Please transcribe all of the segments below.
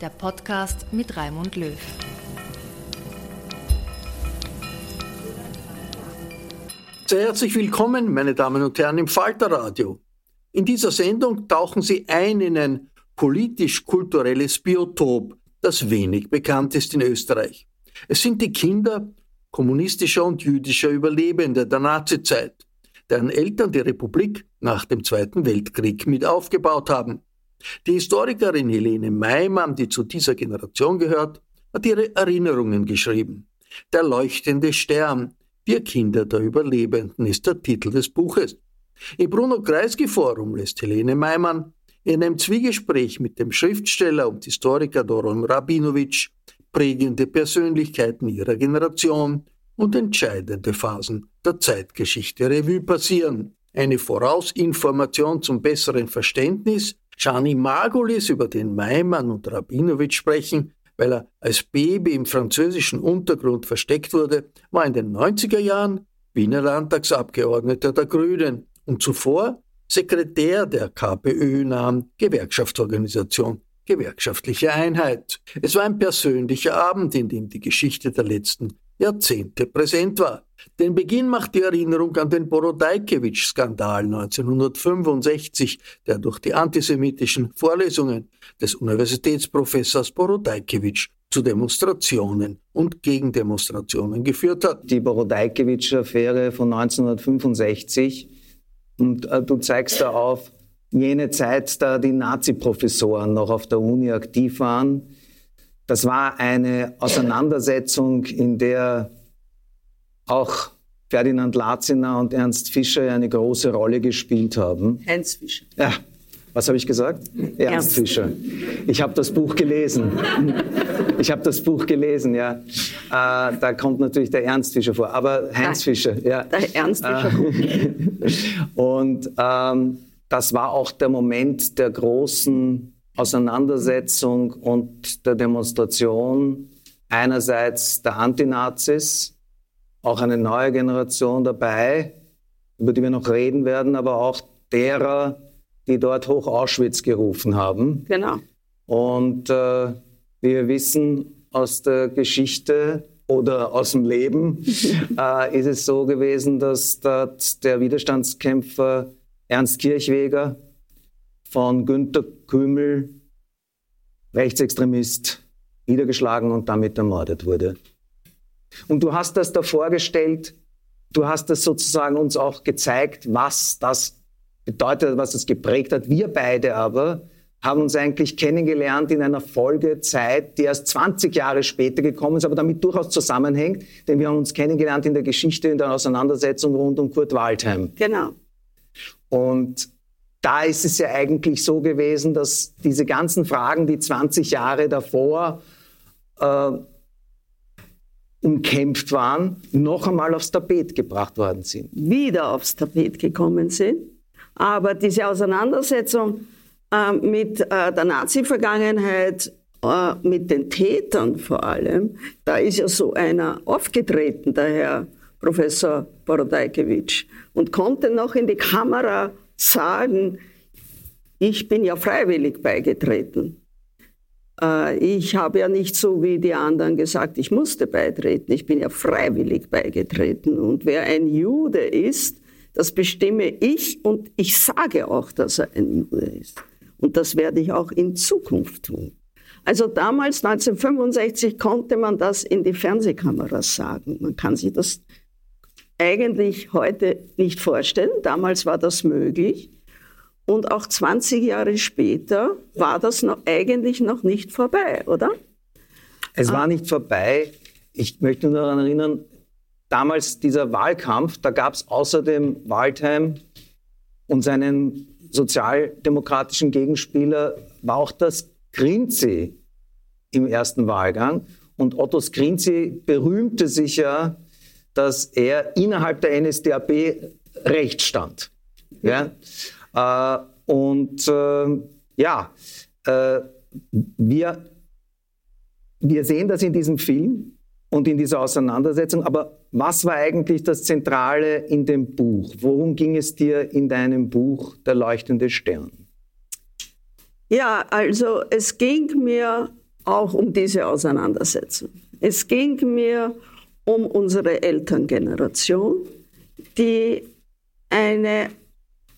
der Podcast mit Raimund Löw. Sehr herzlich willkommen, meine Damen und Herren, im Falterradio. In dieser Sendung tauchen Sie ein in ein politisch-kulturelles Biotop, das wenig bekannt ist in Österreich. Es sind die Kinder kommunistischer und jüdischer Überlebende der Nazizeit, deren Eltern die Republik nach dem Zweiten Weltkrieg mit aufgebaut haben. Die Historikerin Helene Maimann, die zu dieser Generation gehört, hat ihre Erinnerungen geschrieben. Der leuchtende Stern, wir Kinder der Überlebenden ist der Titel des Buches. Im Bruno Kreisky Forum lässt Helene Maimann in einem Zwiegespräch mit dem Schriftsteller und Historiker Doron Rabinowitsch prägende Persönlichkeiten ihrer Generation und entscheidende Phasen der Zeitgeschichte Revue passieren. Eine Vorausinformation zum besseren Verständnis. Gianni Margulis, über den Maimann und Rabinowitsch sprechen, weil er als Baby im französischen Untergrund versteckt wurde, war in den 90er Jahren Wiener Landtagsabgeordneter der Grünen und zuvor Sekretär der KPÖ-nahen Gewerkschaftsorganisation Gewerkschaftliche Einheit. Es war ein persönlicher Abend, in dem die Geschichte der letzten Jahrzehnte präsent war. Den Beginn macht die Erinnerung an den Borodajkewitsch-Skandal 1965, der durch die antisemitischen Vorlesungen des Universitätsprofessors Borodajkewitsch zu Demonstrationen und Gegendemonstrationen geführt hat. Die Borodajkewitsch-Affäre von 1965 und äh, du zeigst da auf jene Zeit, da die Nazi-Professoren noch auf der Uni aktiv waren. Das war eine Auseinandersetzung, in der auch Ferdinand Latziner und Ernst Fischer eine große Rolle gespielt haben. Heinz Fischer. Ja, was habe ich gesagt? Ernst, Ernst. Fischer. Ich habe das Buch gelesen. Ich habe das Buch gelesen, ja. Äh, da kommt natürlich der Ernst Fischer vor, aber Heinz Nein, Fischer, ja. Der Ernst Fischer. Äh, und ähm, das war auch der Moment der großen Auseinandersetzung und der Demonstration einerseits der Antinazis, auch eine neue Generation dabei, über die wir noch reden werden, aber auch derer, die dort Hoch Auschwitz gerufen haben. Genau. Und äh, wie wir wissen aus der Geschichte oder aus dem Leben, äh, ist es so gewesen, dass dort der Widerstandskämpfer Ernst Kirchweger von Günter Kümel, Rechtsextremist, niedergeschlagen und damit ermordet wurde. Und du hast das da vorgestellt, du hast das sozusagen uns auch gezeigt, was das bedeutet, was das geprägt hat. Wir beide aber haben uns eigentlich kennengelernt in einer Folgezeit, die erst 20 Jahre später gekommen ist, aber damit durchaus zusammenhängt, denn wir haben uns kennengelernt in der Geschichte, in der Auseinandersetzung rund um Kurt Waldheim. Genau. Und da ist es ja eigentlich so gewesen, dass diese ganzen Fragen, die 20 Jahre davor äh, umkämpft waren, noch einmal aufs Tapet gebracht worden sind. Wieder aufs Tapet gekommen sind. Aber diese Auseinandersetzung äh, mit äh, der Nazi-Vergangenheit, äh, mit den Tätern vor allem, da ist ja so einer aufgetreten, der Herr Professor Borodajkiewicz, und konnte noch in die Kamera sagen, ich bin ja freiwillig beigetreten. Äh, ich habe ja nicht so wie die anderen gesagt, ich musste beitreten. Ich bin ja freiwillig beigetreten. Und wer ein Jude ist, das bestimme ich und ich sage auch, dass er ein Jude ist. Und das werde ich auch in Zukunft tun. Also damals, 1965, konnte man das in die Fernsehkameras sagen. Man kann sich das eigentlich heute nicht vorstellen. Damals war das möglich. Und auch 20 Jahre später war das noch, eigentlich noch nicht vorbei, oder? Es war ah. nicht vorbei. Ich möchte nur daran erinnern, damals dieser Wahlkampf, da gab es außerdem Waldheim und seinen sozialdemokratischen Gegenspieler, war auch das Grinzi im ersten Wahlgang. Und Otto Skrinzi berühmte sich ja, dass er innerhalb der NSDAP recht stand. Ja? Äh, und äh, ja, äh, wir, wir sehen das in diesem Film und in dieser Auseinandersetzung, aber was war eigentlich das Zentrale in dem Buch? Worum ging es dir in deinem Buch Der leuchtende Stern? Ja, also es ging mir auch um diese Auseinandersetzung. Es ging mir um unsere Elterngeneration, die eine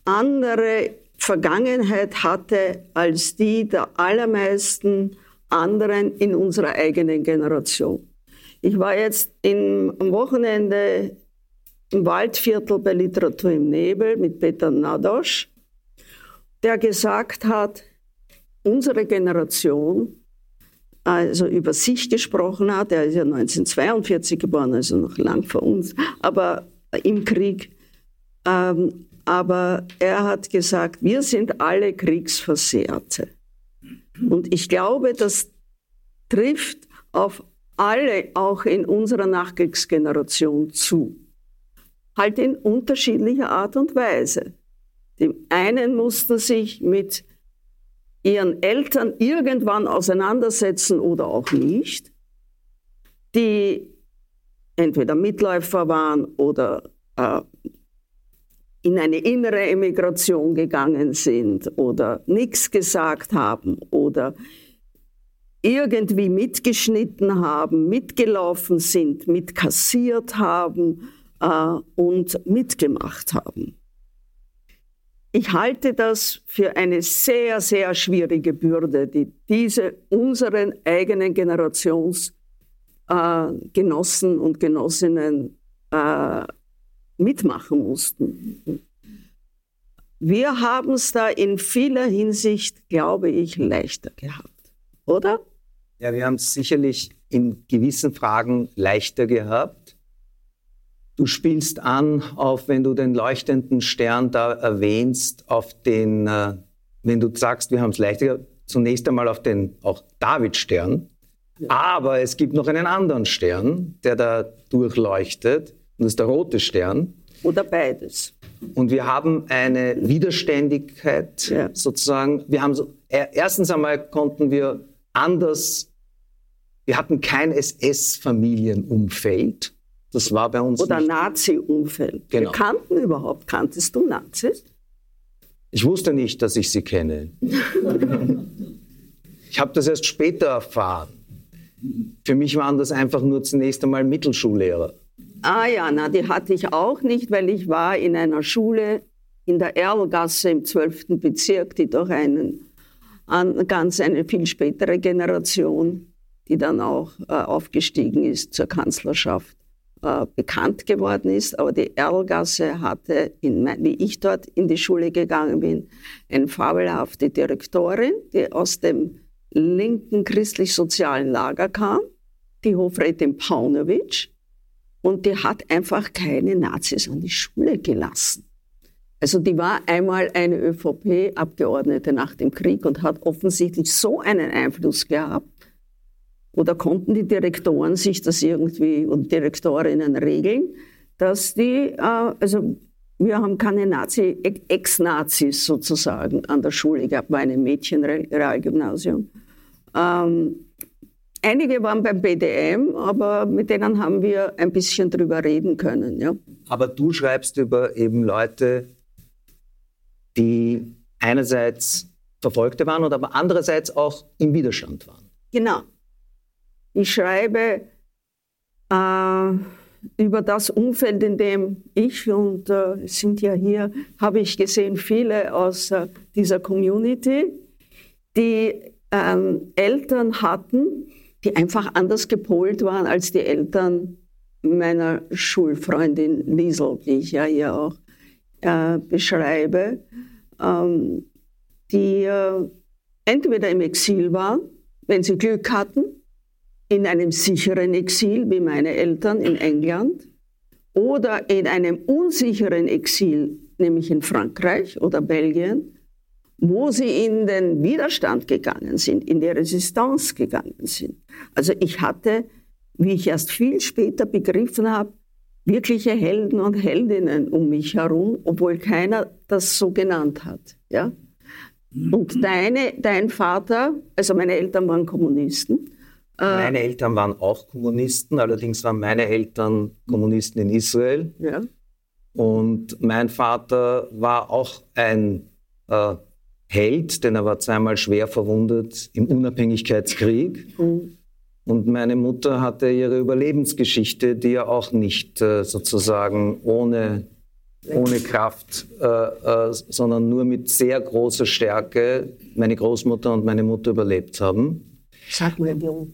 andere Vergangenheit hatte als die der allermeisten anderen in unserer eigenen Generation. Ich war jetzt im, am Wochenende im Waldviertel bei Literatur im Nebel mit Peter Nadosch, der gesagt hat, unsere Generation, also über sich gesprochen hat, er ist ja 1942 geboren, also noch lang vor uns, aber im Krieg, ähm, aber er hat gesagt, wir sind alle Kriegsversehrte. Und ich glaube, das trifft auf alle, auch in unserer Nachkriegsgeneration zu. Halt in unterschiedlicher Art und Weise. Die einen mussten sich mit ihren Eltern irgendwann auseinandersetzen oder auch nicht, die entweder Mitläufer waren oder äh, in eine innere Emigration gegangen sind oder nichts gesagt haben oder irgendwie mitgeschnitten haben, mitgelaufen sind, mitkassiert haben äh, und mitgemacht haben. Ich halte das für eine sehr, sehr schwierige Bürde, die diese unseren eigenen Generationsgenossen äh, und Genossinnen äh, mitmachen mussten. Wir haben es da in vieler Hinsicht, glaube ich, leichter gehabt, oder? Ja, wir haben es sicherlich in gewissen Fragen leichter gehabt. Du spielst an auf, wenn du den leuchtenden Stern da erwähnst, auf den, äh, wenn du sagst, wir haben es leichter, zunächst einmal auf den auch Davidstern. Ja. Aber es gibt noch einen anderen Stern, der da durchleuchtet. Und das ist der rote Stern. Oder beides. Und wir haben eine Widerständigkeit ja. sozusagen. Wir haben so, erstens einmal konnten wir anders, wir hatten kein SS-Familienumfeld. Das war bei uns. Oder Nazi-Umfeld. Genau. Wir kannten überhaupt, kanntest du Nazis? Ich wusste nicht, dass ich sie kenne. ich habe das erst später erfahren. Für mich waren das einfach nur zunächst einmal Mittelschullehrer. Ah ja, na, die hatte ich auch nicht, weil ich war in einer Schule in der Erlgasse im 12. Bezirk, die doch einen, an, ganz eine viel spätere Generation, die dann auch äh, aufgestiegen ist zur Kanzlerschaft, äh, bekannt geworden ist. Aber die Erlgasse hatte, in, wie ich dort in die Schule gegangen bin, eine fabelhafte Direktorin, die aus dem linken christlich-sozialen Lager kam, die Hofrätin Paunovic, und die hat einfach keine Nazis an die Schule gelassen. Also die war einmal eine ÖVP-Abgeordnete nach dem Krieg und hat offensichtlich so einen Einfluss gehabt, oder konnten die Direktoren sich das irgendwie und Direktorinnen regeln, dass die, äh, also wir haben keine Nazi, Ex-Nazis sozusagen an der Schule gehabt, war ein Mädchenrealgymnasium. Ähm, einige waren beim BDM, aber mit denen haben wir ein bisschen drüber reden können. Ja. Aber du schreibst über eben Leute, die einerseits Verfolgte waren und aber andererseits auch im Widerstand waren. Genau. Ich schreibe äh, über das Umfeld, in dem ich und äh, sind ja hier, habe ich gesehen, viele aus äh, dieser Community, die ähm, Eltern hatten, die einfach anders gepolt waren als die Eltern meiner Schulfreundin Liesel, die ich ja hier auch äh, beschreibe, ähm, die äh, entweder im Exil waren, wenn sie Glück hatten, in einem sicheren Exil wie meine Eltern in England oder in einem unsicheren Exil, nämlich in Frankreich oder Belgien, wo sie in den Widerstand gegangen sind, in die Resistance gegangen sind. Also ich hatte, wie ich erst viel später begriffen habe, wirkliche Helden und Heldinnen um mich herum, obwohl keiner das so genannt hat. Ja? Und deine, dein Vater, also meine Eltern waren Kommunisten, meine Eltern waren auch Kommunisten, allerdings waren meine Eltern Kommunisten in Israel. Ja. Und mein Vater war auch ein äh, Held, denn er war zweimal schwer verwundet im Unabhängigkeitskrieg. Mhm. Und meine Mutter hatte ihre Überlebensgeschichte, die ja auch nicht äh, sozusagen ohne, ohne Kraft, äh, äh, sondern nur mit sehr großer Stärke meine Großmutter und meine Mutter überlebt haben. Sag mal, Jung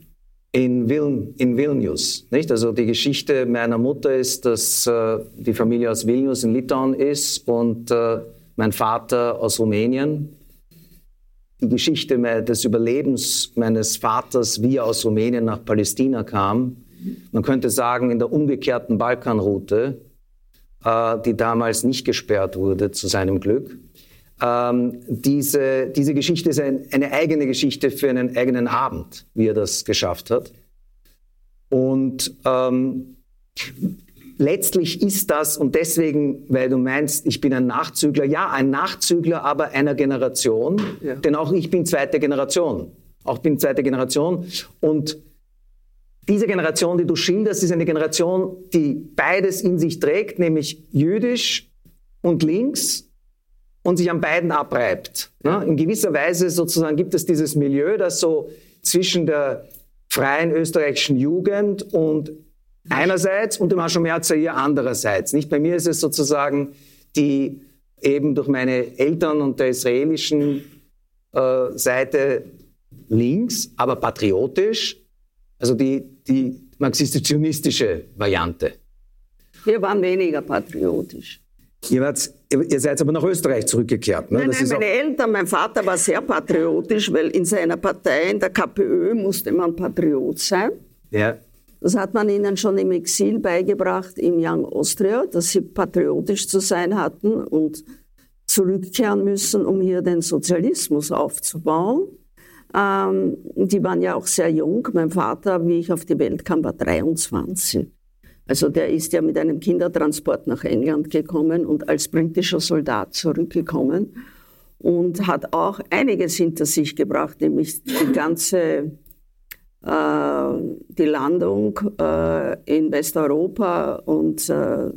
in, Viln, in Vilnius. Nicht? Also die Geschichte meiner Mutter ist, dass äh, die Familie aus Vilnius in Litauen ist und äh, mein Vater aus Rumänien. Die Geschichte des Überlebens meines Vaters, wie er aus Rumänien nach Palästina kam, man könnte sagen in der umgekehrten Balkanroute, äh, die damals nicht gesperrt wurde, zu seinem Glück. Ähm, diese, diese Geschichte ist ein, eine eigene Geschichte für einen eigenen Abend, wie er das geschafft hat. Und ähm, letztlich ist das, und deswegen, weil du meinst, ich bin ein Nachzügler, ja, ein Nachzügler, aber einer Generation, ja. denn auch ich bin zweite Generation. Auch bin zweite Generation. Und diese Generation, die du schilderst, ist eine Generation, die beides in sich trägt, nämlich jüdisch und links und sich an beiden abreibt. Ne? In gewisser Weise sozusagen gibt es dieses Milieu, das so zwischen der freien österreichischen Jugend und einerseits und dem Hashemir Zair andererseits. Nicht bei mir ist es sozusagen die eben durch meine Eltern und der israelischen äh, Seite links, aber patriotisch, also die, die marxistisch-zionistische Variante. Wir waren weniger patriotisch. Ihr, wart, ihr seid aber nach Österreich zurückgekehrt. Ne? Nein, nein, meine Eltern, mein Vater war sehr patriotisch, weil in seiner Partei, in der KPÖ, musste man Patriot sein. Ja. Das hat man ihnen schon im Exil beigebracht, im Young Austria, dass sie patriotisch zu sein hatten und zurückkehren müssen, um hier den Sozialismus aufzubauen. Ähm, die waren ja auch sehr jung. Mein Vater, wie ich auf die Welt kam, war 23. Also der ist ja mit einem Kindertransport nach England gekommen und als britischer Soldat zurückgekommen und hat auch einiges hinter sich gebracht, nämlich die ganze äh, die Landung äh, in Westeuropa und äh,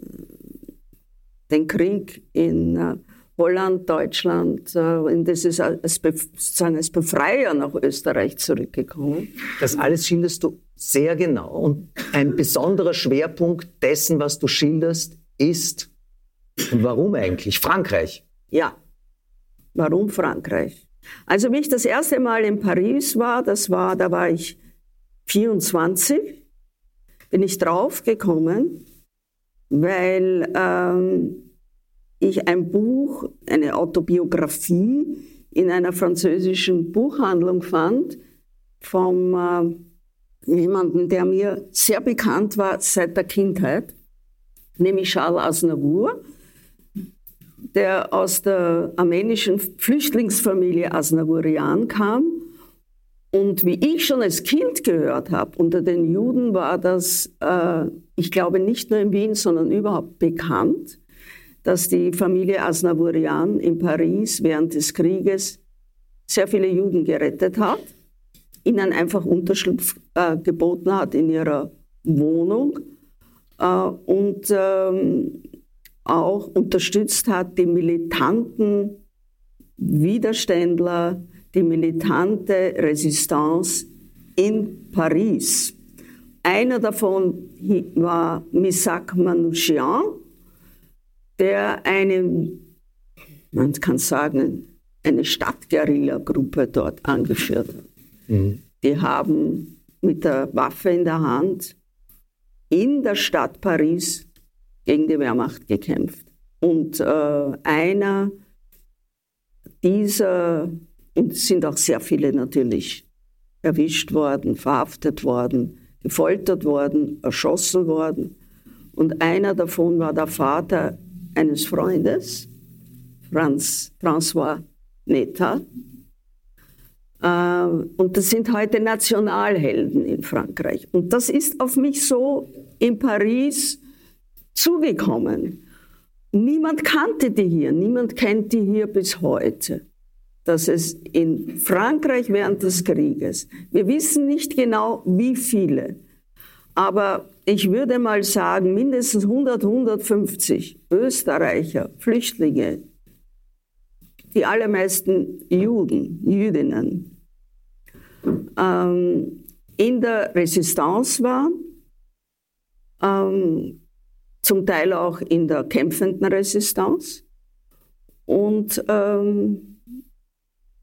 den Krieg in äh, Holland, Deutschland, äh, das ist als, sozusagen als Befreier nach Österreich zurückgekommen. Das alles schilderst du sehr genau. Und ein besonderer Schwerpunkt dessen, was du schilderst, ist, warum eigentlich? Frankreich. Ja, warum Frankreich? Also wie ich das erste Mal in Paris war, das war, da war ich 24. bin ich draufgekommen, weil ähm, ich ein Buch, eine Autobiografie in einer französischen Buchhandlung fand vom äh, jemanden, der mir sehr bekannt war seit der Kindheit, nämlich Charles Aznavour, der aus der armenischen Flüchtlingsfamilie Aznavourian kam. Und wie ich schon als Kind gehört habe, unter den Juden war das, äh, ich glaube, nicht nur in Wien, sondern überhaupt bekannt, dass die Familie Aznavourian in Paris während des Krieges sehr viele Juden gerettet hat, ihnen einfach Unterschlupf äh, geboten hat in ihrer Wohnung äh, und ähm, auch unterstützt hat die militanten Widerständler, die militante Resistance in Paris. Einer davon war Misak Manouchian, der eine, man kann sagen, eine Stadtguerilla-Gruppe dort angeführt hat. Mhm. Die haben mit der Waffe in der Hand in der Stadt Paris gegen die Wehrmacht gekämpft. Und äh, einer dieser, und es sind auch sehr viele natürlich erwischt worden, verhaftet worden, gefoltert worden, erschossen worden. Und einer davon war der Vater eines Freundes, Franz, François Netta. Äh, und das sind heute Nationalhelden in Frankreich. Und das ist auf mich so in Paris zugekommen. Niemand kannte die hier, niemand kennt die hier bis heute. Dass es in Frankreich während des Krieges, wir wissen nicht genau wie viele, aber ich würde mal sagen, mindestens 100, 150 Österreicher, Flüchtlinge, die allermeisten Juden, Jüdinnen, ähm, in der Resistance waren, ähm, zum Teil auch in der kämpfenden Resistance und ähm,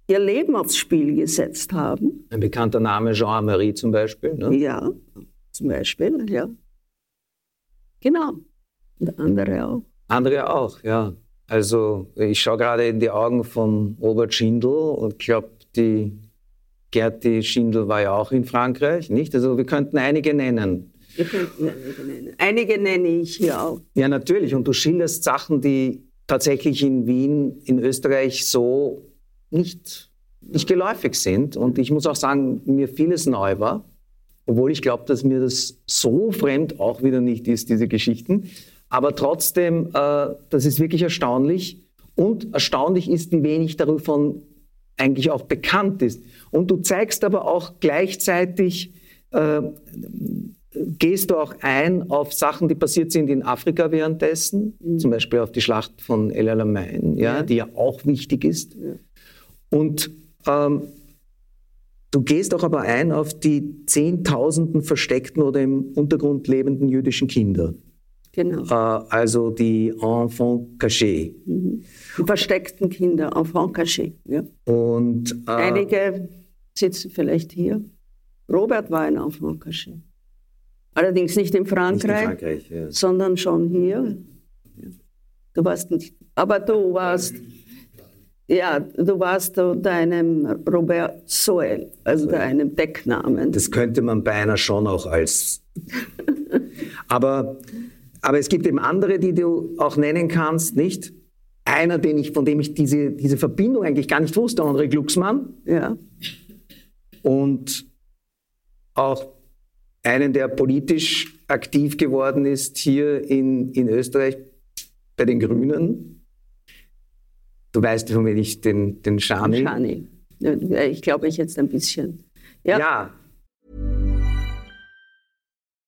ihr Leben aufs Spiel gesetzt haben. Ein bekannter Name Jean-Marie zum Beispiel. Ne? Ja, zum Beispiel, ja. Genau. Und andere auch. Andere auch, ja. Also ich schaue gerade in die Augen von Robert Schindel und glaube, die Gerti Schindel war ja auch in Frankreich, nicht? Also wir könnten einige nennen. Wir könnten einige nennen. Einige nenne ich hier auch. Ja, natürlich. Und du schilderst Sachen, die tatsächlich in Wien, in Österreich so nicht, nicht geläufig sind. Und ich muss auch sagen, mir vieles neu war. Obwohl ich glaube, dass mir das so fremd auch wieder nicht ist, diese Geschichten. Aber trotzdem, äh, das ist wirklich erstaunlich. Und erstaunlich ist, wie wenig davon eigentlich auch bekannt ist. Und du zeigst aber auch gleichzeitig, äh, gehst du auch ein auf Sachen, die passiert sind in Afrika währenddessen, mhm. zum Beispiel auf die Schlacht von El Alamein, ja, ja. die ja auch wichtig ist. Ja. Und ähm, Du gehst auch aber ein auf die Zehntausenden versteckten oder im Untergrund lebenden jüdischen Kinder. Genau. Äh, also die Enfants cachés. Mhm. Die versteckten Kinder, Enfants cachés. Ja. Und, äh, Einige sitzen vielleicht hier. Robert war ein Enfant caché. Allerdings nicht in Frankreich, nicht in Frankreich ja. sondern schon hier. Du warst nicht, aber du warst ja, du warst unter einem Robert Soel, also unter einem Decknamen. Das könnte man beinahe schon auch als. aber, aber es gibt eben andere, die du auch nennen kannst, nicht? Einer, den ich, von dem ich diese, diese Verbindung eigentlich gar nicht wusste, André Glucksmann. Ja. Und auch einen, der politisch aktiv geworden ist hier in, in Österreich bei den Grünen. Du weißt, von wem ich den, den Shani. Shani. Ich glaube, ich jetzt ein bisschen. Ja. ja.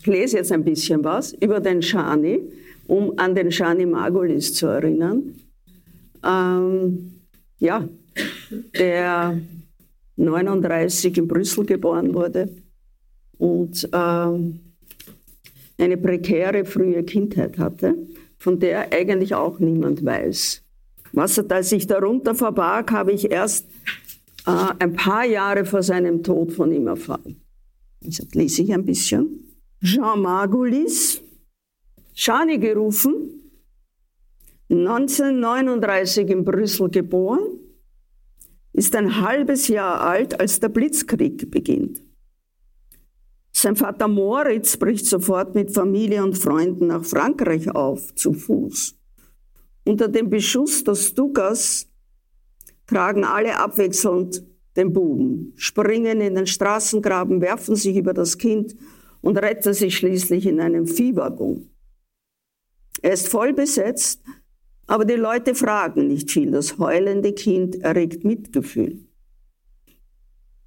Ich lese jetzt ein bisschen was über den Shani, um an den Shani Margulis zu erinnern. Ähm, ja, der 39 in Brüssel geboren wurde und ähm, eine prekäre frühe Kindheit hatte, von der eigentlich auch niemand weiß. Was er sich darunter verbarg, habe ich erst äh, ein paar Jahre vor seinem Tod von ihm erfahren. Jetzt lese ich ein bisschen. Jean Margulis, Schani gerufen, 1939 in Brüssel geboren, ist ein halbes Jahr alt, als der Blitzkrieg beginnt. Sein Vater Moritz bricht sofort mit Familie und Freunden nach Frankreich auf, zu Fuß. Unter dem Beschuss des Stukas tragen alle abwechselnd den Buben, springen in den Straßengraben, werfen sich über das Kind und rettet sich schließlich in einem Viehwaggon. Er ist voll besetzt, aber die Leute fragen nicht viel. Das heulende Kind erregt Mitgefühl.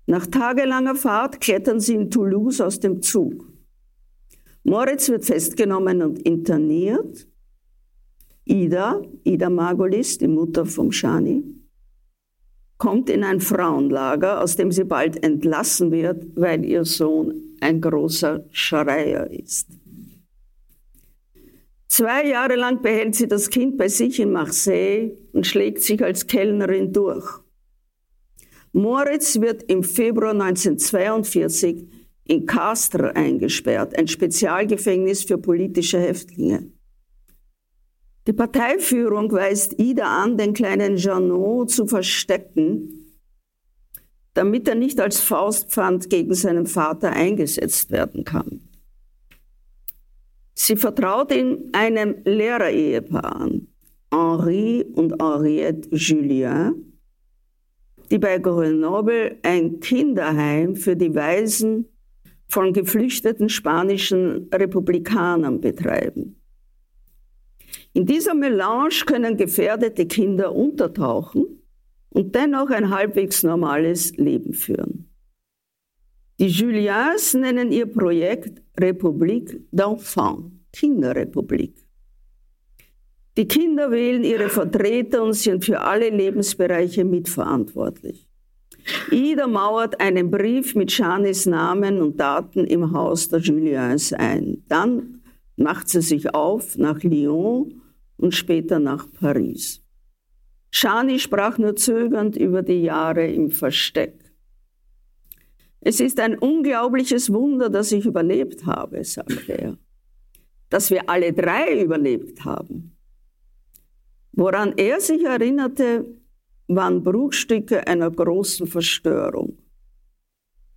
Nach tagelanger Fahrt klettern sie in Toulouse aus dem Zug. Moritz wird festgenommen und interniert. Ida, Ida Margolis, die Mutter vom Shani, kommt in ein Frauenlager, aus dem sie bald entlassen wird, weil ihr Sohn ein großer Schreier ist. Zwei Jahre lang behält sie das Kind bei sich in Marseille und schlägt sich als Kellnerin durch. Moritz wird im Februar 1942 in Castres eingesperrt, ein Spezialgefängnis für politische Häftlinge. Die Parteiführung weist Ida an, den kleinen Jeannot zu verstecken, damit er nicht als Faustpfand gegen seinen Vater eingesetzt werden kann. Sie vertraut ihn einem Lehrerehepaar an, Henri und Henriette Julien, die bei Grenoble ein Kinderheim für die Waisen von geflüchteten spanischen Republikanern betreiben. In dieser Melange können gefährdete Kinder untertauchen und dennoch ein halbwegs normales Leben führen. Die Juliens nennen ihr Projekt Republik d'Enfants, Kinderrepublik. Die Kinder wählen ihre Vertreter und sind für alle Lebensbereiche mitverantwortlich. Ida mauert einen Brief mit Janis Namen und Daten im Haus der Juliens ein. Dann macht sie sich auf nach Lyon und später nach Paris. Shani sprach nur zögernd über die Jahre im Versteck. Es ist ein unglaubliches Wunder, dass ich überlebt habe, sagte er. Dass wir alle drei überlebt haben. Woran er sich erinnerte, waren Bruchstücke einer großen Verstörung.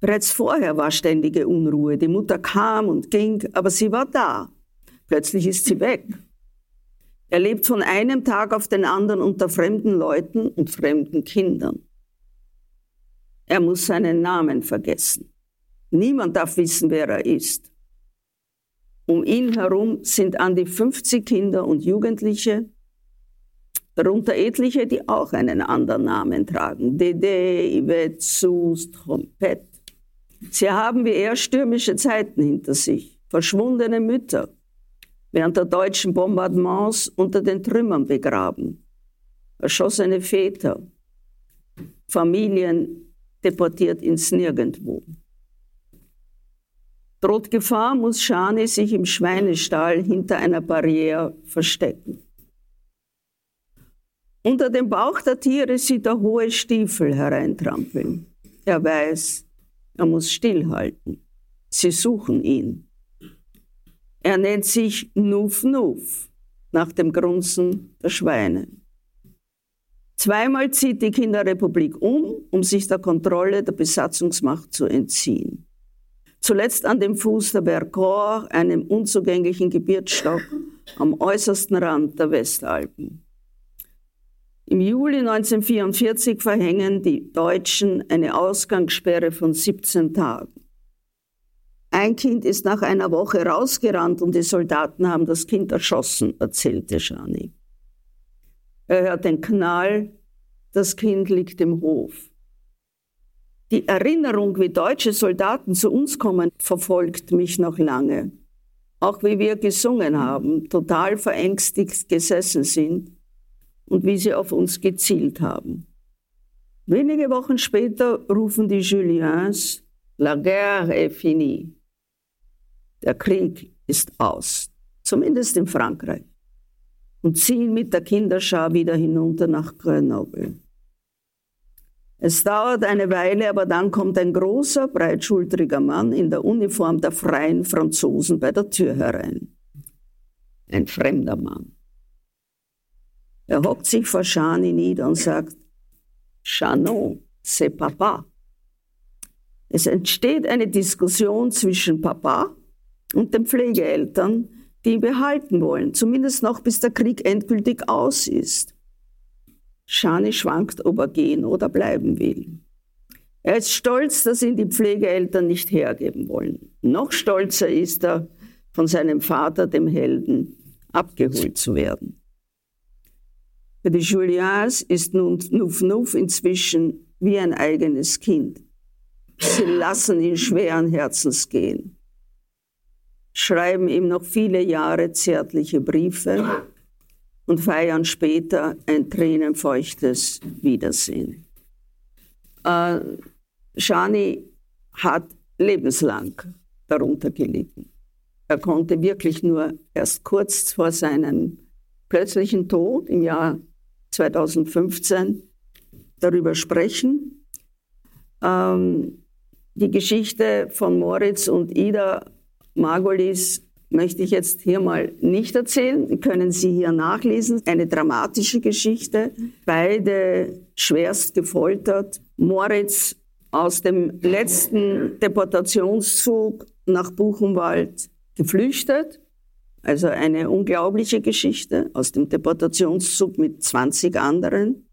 Bereits vorher war ständige Unruhe. Die Mutter kam und ging, aber sie war da. Plötzlich ist sie weg. Er lebt von einem Tag auf den anderen unter fremden Leuten und fremden Kindern. Er muss seinen Namen vergessen. Niemand darf wissen, wer er ist. Um ihn herum sind an die 50 Kinder und Jugendliche, darunter etliche, die auch einen anderen Namen tragen. Dede, Yvette, Sus, Trompette. Sie haben wie er stürmische Zeiten hinter sich, verschwundene Mütter, während der deutschen Bombardements unter den Trümmern begraben, erschossene Väter, Familien deportiert ins Nirgendwo. Droht Gefahr, muss Shani sich im Schweinestall hinter einer Barriere verstecken. Unter dem Bauch der Tiere sieht er hohe Stiefel hereintrampeln. Er weiß, er muss stillhalten. Sie suchen ihn. Er nennt sich Nuf Nuf, nach dem Grunzen der Schweine. Zweimal zieht die Kinderrepublik um, um sich der Kontrolle der Besatzungsmacht zu entziehen. Zuletzt an dem Fuß der Vercors, einem unzugänglichen Gebirgsstock am äußersten Rand der Westalpen. Im Juli 1944 verhängen die Deutschen eine Ausgangssperre von 17 Tagen. Ein Kind ist nach einer Woche rausgerannt und die Soldaten haben das Kind erschossen, erzählte Shani. Er hört den Knall, das Kind liegt im Hof. Die Erinnerung, wie deutsche Soldaten zu uns kommen, verfolgt mich noch lange. auch wie wir gesungen haben, total verängstigt gesessen sind und wie sie auf uns gezielt haben. Wenige Wochen später rufen die Juliens, La guerre est finie. Der Krieg ist aus, zumindest in Frankreich, und ziehen mit der Kinderschar wieder hinunter nach Grenoble. Es dauert eine Weile, aber dann kommt ein großer, breitschultriger Mann in der Uniform der freien Franzosen bei der Tür herein. Ein fremder Mann. Er hockt sich vor Shani nieder und sagt, Chanon, c'est Papa. Es entsteht eine Diskussion zwischen Papa und den Pflegeeltern, die ihn behalten wollen, zumindest noch bis der Krieg endgültig aus ist. Shani schwankt, ob er gehen oder bleiben will. Er ist stolz, dass ihn die Pflegeeltern nicht hergeben wollen. Noch stolzer ist er, von seinem Vater, dem Helden, abgeholt zu werden. Für die Julians ist nun Nuff Nuff inzwischen wie ein eigenes Kind. Sie lassen ihn schweren Herzens gehen, schreiben ihm noch viele Jahre zärtliche Briefe und feiern später ein tränenfeuchtes Wiedersehen. Äh, Shani hat lebenslang darunter gelitten. Er konnte wirklich nur erst kurz vor seinem plötzlichen Tod im Jahr 2015 darüber sprechen. Ähm, die Geschichte von Moritz und Ida Margolis möchte ich jetzt hier mal nicht erzählen. Können Sie hier nachlesen. Eine dramatische Geschichte. Beide schwerst gefoltert. Moritz aus dem letzten Deportationszug nach Buchenwald geflüchtet. Also eine unglaubliche Geschichte aus dem Deportationszug mit 20 anderen.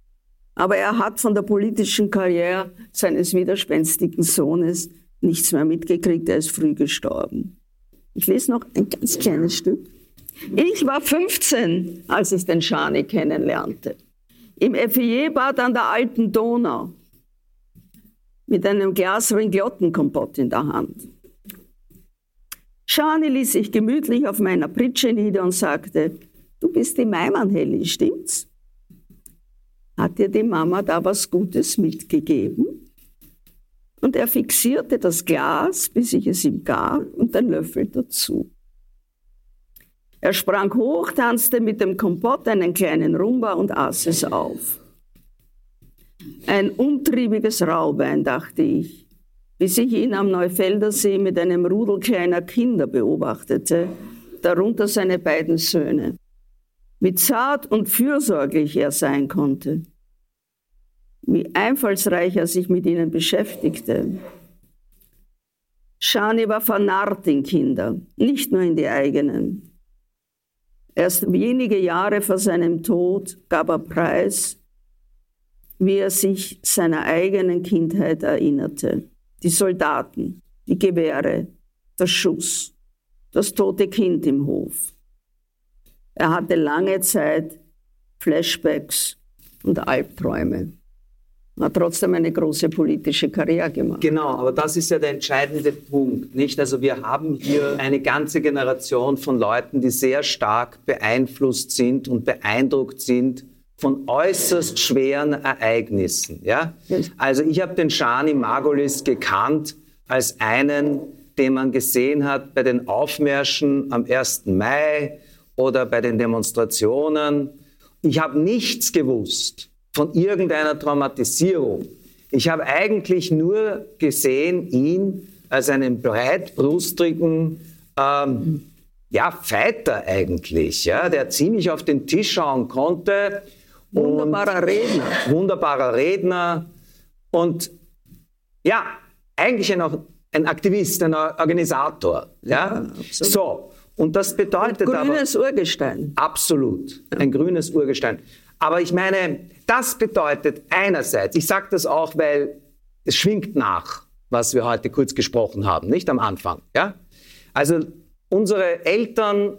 Aber er hat von der politischen Karriere seines widerspenstigen Sohnes nichts mehr mitgekriegt. Er ist früh gestorben. Ich lese noch ein ganz kleines Stück. Ich war 15, als ich den Schani kennenlernte. Im Effierbad an der alten Donau. Mit einem Glas Ringlottenkompott in der Hand. Schani ließ sich gemütlich auf meiner Pritsche nieder und sagte, du bist die Maimann, stimmt's? Hat dir die Mama da was Gutes mitgegeben? Und er fixierte das Glas, bis ich es ihm gab, und den Löffel dazu. Er sprang hoch, tanzte mit dem Kompott einen kleinen Rumba und aß es auf. Ein umtriebiges Raubein, dachte ich, bis ich ihn am Neufelder See mit einem Rudel kleiner Kinder beobachtete, darunter seine beiden Söhne. Wie zart und fürsorglich er sein konnte wie einfallsreich er sich mit ihnen beschäftigte. Shani war vernarrt in Kinder, nicht nur in die eigenen. Erst wenige Jahre vor seinem Tod gab er preis, wie er sich seiner eigenen Kindheit erinnerte. Die Soldaten, die Gewehre, der Schuss, das tote Kind im Hof. Er hatte lange Zeit Flashbacks und Albträume hat trotzdem eine große politische Karriere gemacht. Genau, aber das ist ja der entscheidende Punkt, nicht? Also wir haben hier eine ganze Generation von Leuten, die sehr stark beeinflusst sind und beeindruckt sind von äußerst schweren Ereignissen, ja? Also ich habe den Shani Margolis gekannt als einen, den man gesehen hat bei den Aufmärschen am 1. Mai oder bei den Demonstrationen. Ich habe nichts gewusst von irgendeiner Traumatisierung. Ich habe eigentlich nur gesehen ihn als einen breitbrustigen, ähm, ja, Fighter eigentlich, ja, der ziemlich auf den Tisch schauen konnte. Wunderbarer Redner. Wunderbarer Redner. Und ja, eigentlich ein, ein Aktivist, ein Organisator. Ja, ja so. Und das bedeutet ein grünes aber, Urgestein. Absolut, ein grünes Urgestein. Aber ich meine, das bedeutet einerseits, ich sage das auch, weil es schwingt nach, was wir heute kurz gesprochen haben, nicht am Anfang. Ja? Also unsere Eltern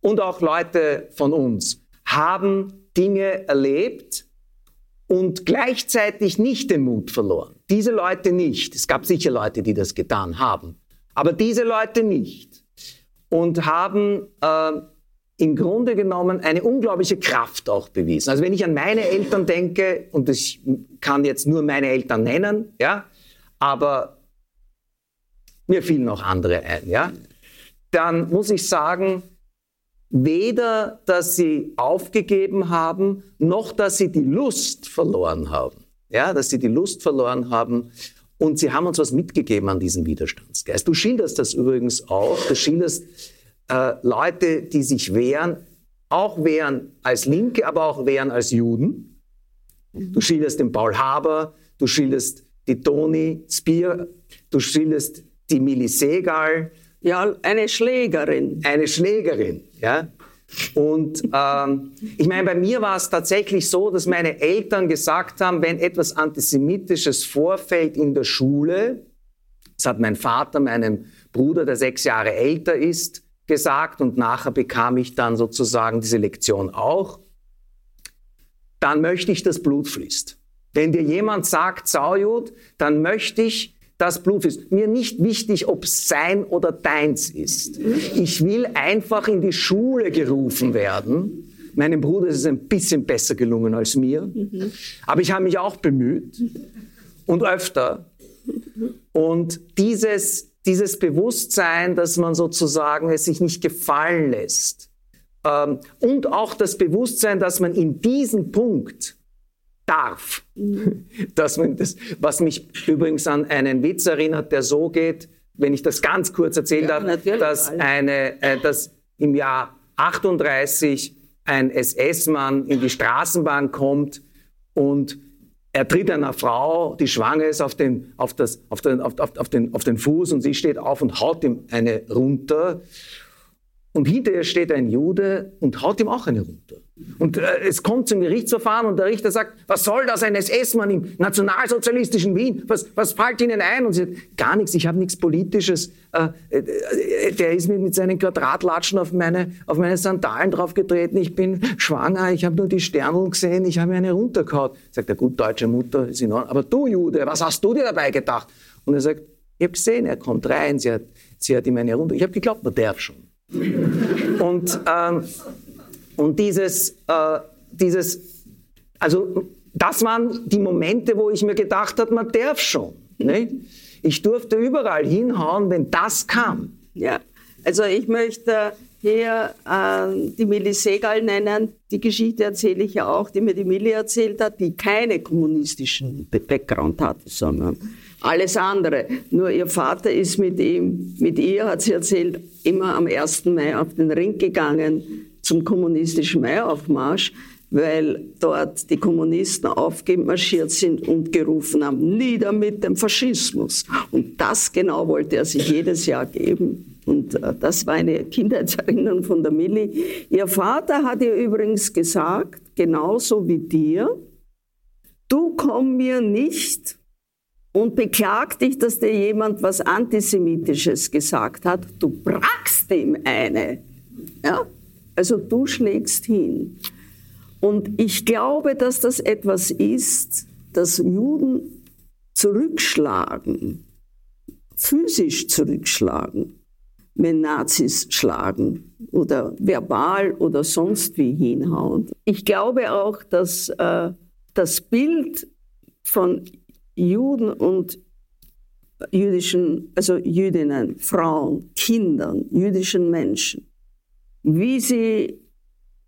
und auch Leute von uns haben Dinge erlebt und gleichzeitig nicht den Mut verloren. Diese Leute nicht. Es gab sicher Leute, die das getan haben, aber diese Leute nicht. und haben äh, im Grunde genommen eine unglaubliche Kraft auch bewiesen. Also wenn ich an meine Eltern denke, und ich kann jetzt nur meine Eltern nennen, ja, aber mir fielen auch andere ein, ja, dann muss ich sagen, weder, dass sie aufgegeben haben, noch, dass sie die Lust verloren haben. Ja, dass sie die Lust verloren haben. Und sie haben uns was mitgegeben an diesen Widerstandsgeist. Du schilderst das übrigens auch. Du schilderst äh, Leute, die sich wehren, auch wehren als Linke, aber auch wehren als Juden. Du schilderst den Paul Haber, du schilderst die Toni Spear, du schilderst die Millie Segal. Ja, eine Schlägerin. Eine Schlägerin, ja. Und ähm, ich meine, bei mir war es tatsächlich so, dass meine Eltern gesagt haben, wenn etwas Antisemitisches vorfällt in der Schule, das hat mein Vater meinem Bruder, der sechs Jahre älter ist, gesagt und nachher bekam ich dann sozusagen diese Lektion auch, dann möchte ich, dass Blut fließt. Wenn dir jemand sagt, Saujud, dann möchte ich, dass Blut fließt. Mir nicht wichtig, ob es sein oder deins ist. Ich will einfach in die Schule gerufen werden. Meinem Bruder ist es ein bisschen besser gelungen als mir. Aber ich habe mich auch bemüht. Und öfter. Und dieses, dieses Bewusstsein, dass man sozusagen es sich nicht gefallen lässt. Ähm, und auch das Bewusstsein, dass man in diesem Punkt darf. Dass man das, was mich übrigens an einen Witz erinnert, der so geht, wenn ich das ganz kurz erzählen ja, darf, dass, eine, äh, dass im Jahr 38 ein SS-Mann in die Straßenbahn kommt und er tritt einer Frau, die schwanger ist, auf den, auf, das, auf, den, auf, auf, den, auf den Fuß und sie steht auf und haut ihm eine runter. Und hinter ihr steht ein Jude und haut ihm auch eine runter. Und äh, es kommt zum Gerichtsverfahren und der Richter sagt, was soll das, ein SS-Mann im nationalsozialistischen Wien? Was, was fällt Ihnen ein? Und sie sagt, gar nichts, ich habe nichts Politisches. Äh, äh, der ist mir mit seinen Quadratlatschen auf meine, auf meine Sandalen draufgetreten. Ich bin schwanger, ich habe nur die Sterneln gesehen, ich habe mir eine runtergehauen. Sagt der gut deutsche Mutter, ist in Ordnung. Aber du Jude, was hast du dir dabei gedacht? Und er sagt, ich habe gesehen, er kommt rein, sie hat, sie hat ihm eine runter. Ich habe geglaubt, man darf schon. Und ähm, und dieses, äh, dieses, also das waren die Momente, wo ich mir gedacht habe, man darf schon. Nicht? Ich durfte überall hinhauen, wenn das kam. Ja, also ich möchte hier äh, die Milli Segal nennen. Die Geschichte erzähle ich ja auch, die mir die Milli erzählt hat, die keine kommunistischen Background hatte, sondern alles andere. Nur ihr Vater ist mit ihm, mit ihr, hat sie erzählt, immer am 1. Mai auf den Ring gegangen zum kommunistischen Maiaufmarsch, weil dort die Kommunisten aufgemarschiert sind und gerufen haben, nieder mit dem Faschismus. Und das genau wollte er sich jedes Jahr geben. Und äh, das war eine Kindheitserinnerung von der Milli. Ihr Vater hat ihr übrigens gesagt, genauso wie dir, du komm mir nicht und beklag dich, dass dir jemand was Antisemitisches gesagt hat. Du brackst ihm eine. Ja? Also du schlägst hin. Und ich glaube, dass das etwas ist, das Juden zurückschlagen, physisch zurückschlagen, wenn Nazis schlagen oder verbal oder sonst wie hinhauen. Ich glaube auch, dass äh, das Bild von Juden und jüdischen, also Jüdinnen, Frauen, Kindern, jüdischen Menschen wie sie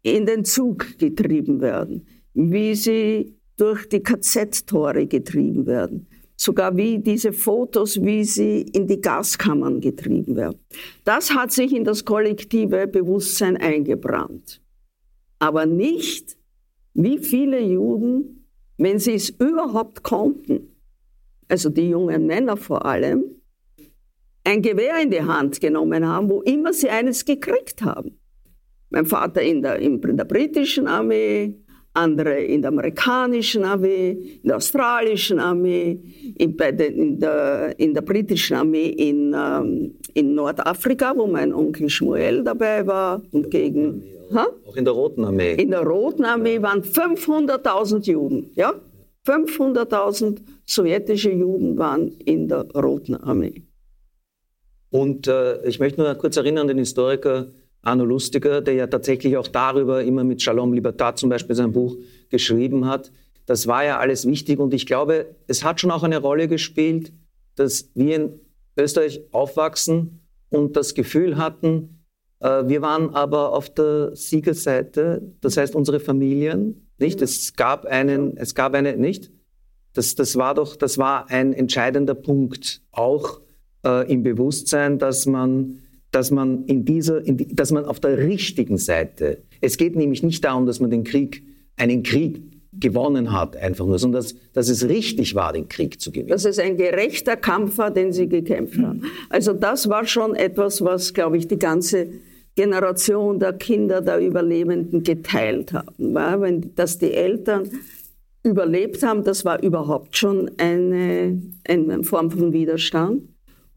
in den Zug getrieben werden, wie sie durch die KZ-Tore getrieben werden, sogar wie diese Fotos, wie sie in die Gaskammern getrieben werden. Das hat sich in das kollektive Bewusstsein eingebrannt. Aber nicht, wie viele Juden, wenn sie es überhaupt konnten, also die jungen Männer vor allem, ein Gewehr in die Hand genommen haben, wo immer sie eines gekriegt haben. Mein Vater in der, in der britischen Armee, andere in der amerikanischen Armee, in der australischen Armee, in, den, in, der, in der, britischen Armee in, ähm, in Nordafrika, wo mein Onkel Schmuel dabei war und gegen... Ha? Auch in der Roten Armee. In der Roten Armee waren 500.000 Juden. Ja? 500.000 sowjetische Juden waren in der Roten Armee. Und äh, ich möchte nur kurz erinnern an den Historiker Arno Lustiger, der ja tatsächlich auch darüber immer mit Shalom Libertad zum Beispiel sein Buch geschrieben hat. Das war ja alles wichtig und ich glaube, es hat schon auch eine Rolle gespielt, dass wir in Österreich aufwachsen und das Gefühl hatten, äh, wir waren aber auf der Siegerseite, das heißt unsere Familien, nicht? Es gab einen, es gab eine, nicht? Das, das war doch, das war ein entscheidender Punkt, auch äh, im Bewusstsein, dass man, dass man in dieser, in die, dass man auf der richtigen Seite. Es geht nämlich nicht darum, dass man den Krieg, einen Krieg gewonnen hat, einfach nur, sondern dass, dass es richtig war, den Krieg zu gewinnen. Dass es ein gerechter Kampf war, den sie gekämpft haben. Also das war schon etwas, was, glaube ich, die ganze Generation der Kinder der Überlebenden geteilt haben. War, wenn, dass die Eltern überlebt haben, das war überhaupt schon eine, eine Form von Widerstand.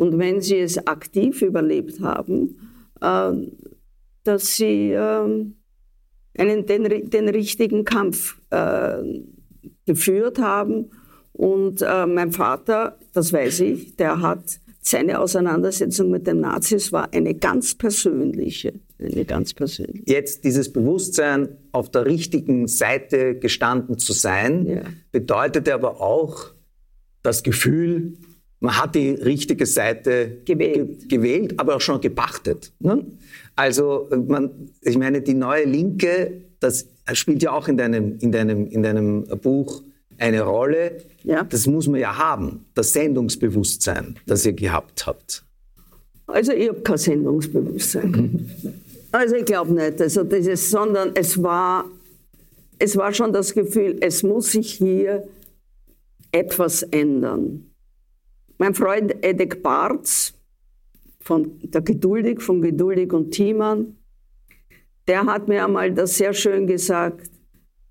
Und wenn sie es aktiv überlebt haben, äh, dass sie äh, einen, den, den richtigen Kampf äh, geführt haben. Und äh, mein Vater, das weiß ich, der hat seine Auseinandersetzung mit den Nazis war eine ganz persönliche, eine ganz persönliche. Jetzt dieses Bewusstsein, auf der richtigen Seite gestanden zu sein, ja. bedeutete aber auch das Gefühl, man hat die richtige Seite gewählt, ge gewählt aber auch schon gepachtet. Ne? Also man, ich meine, die neue Linke, das spielt ja auch in deinem, in deinem, in deinem Buch eine Rolle. Ja. Das muss man ja haben, das Sendungsbewusstsein, das ihr gehabt habt. Also ich habe kein Sendungsbewusstsein. also ich glaube nicht, also dieses, sondern es war, es war schon das Gefühl, es muss sich hier etwas ändern. Mein Freund Edek Barz, von der Geduldig, von Geduldig und Thiemann, der hat mir einmal das sehr schön gesagt.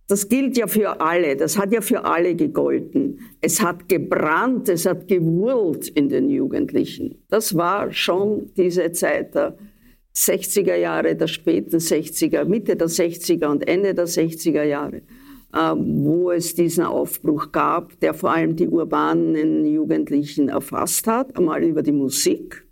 Das gilt ja für alle, das hat ja für alle gegolten. Es hat gebrannt, es hat gewurlt in den Jugendlichen. Das war schon diese Zeit der 60er Jahre, der späten 60er, Mitte der 60er und Ende der 60er Jahre. Ähm, wo es diesen Aufbruch gab, der vor allem die urbanen Jugendlichen erfasst hat, einmal über die Musik.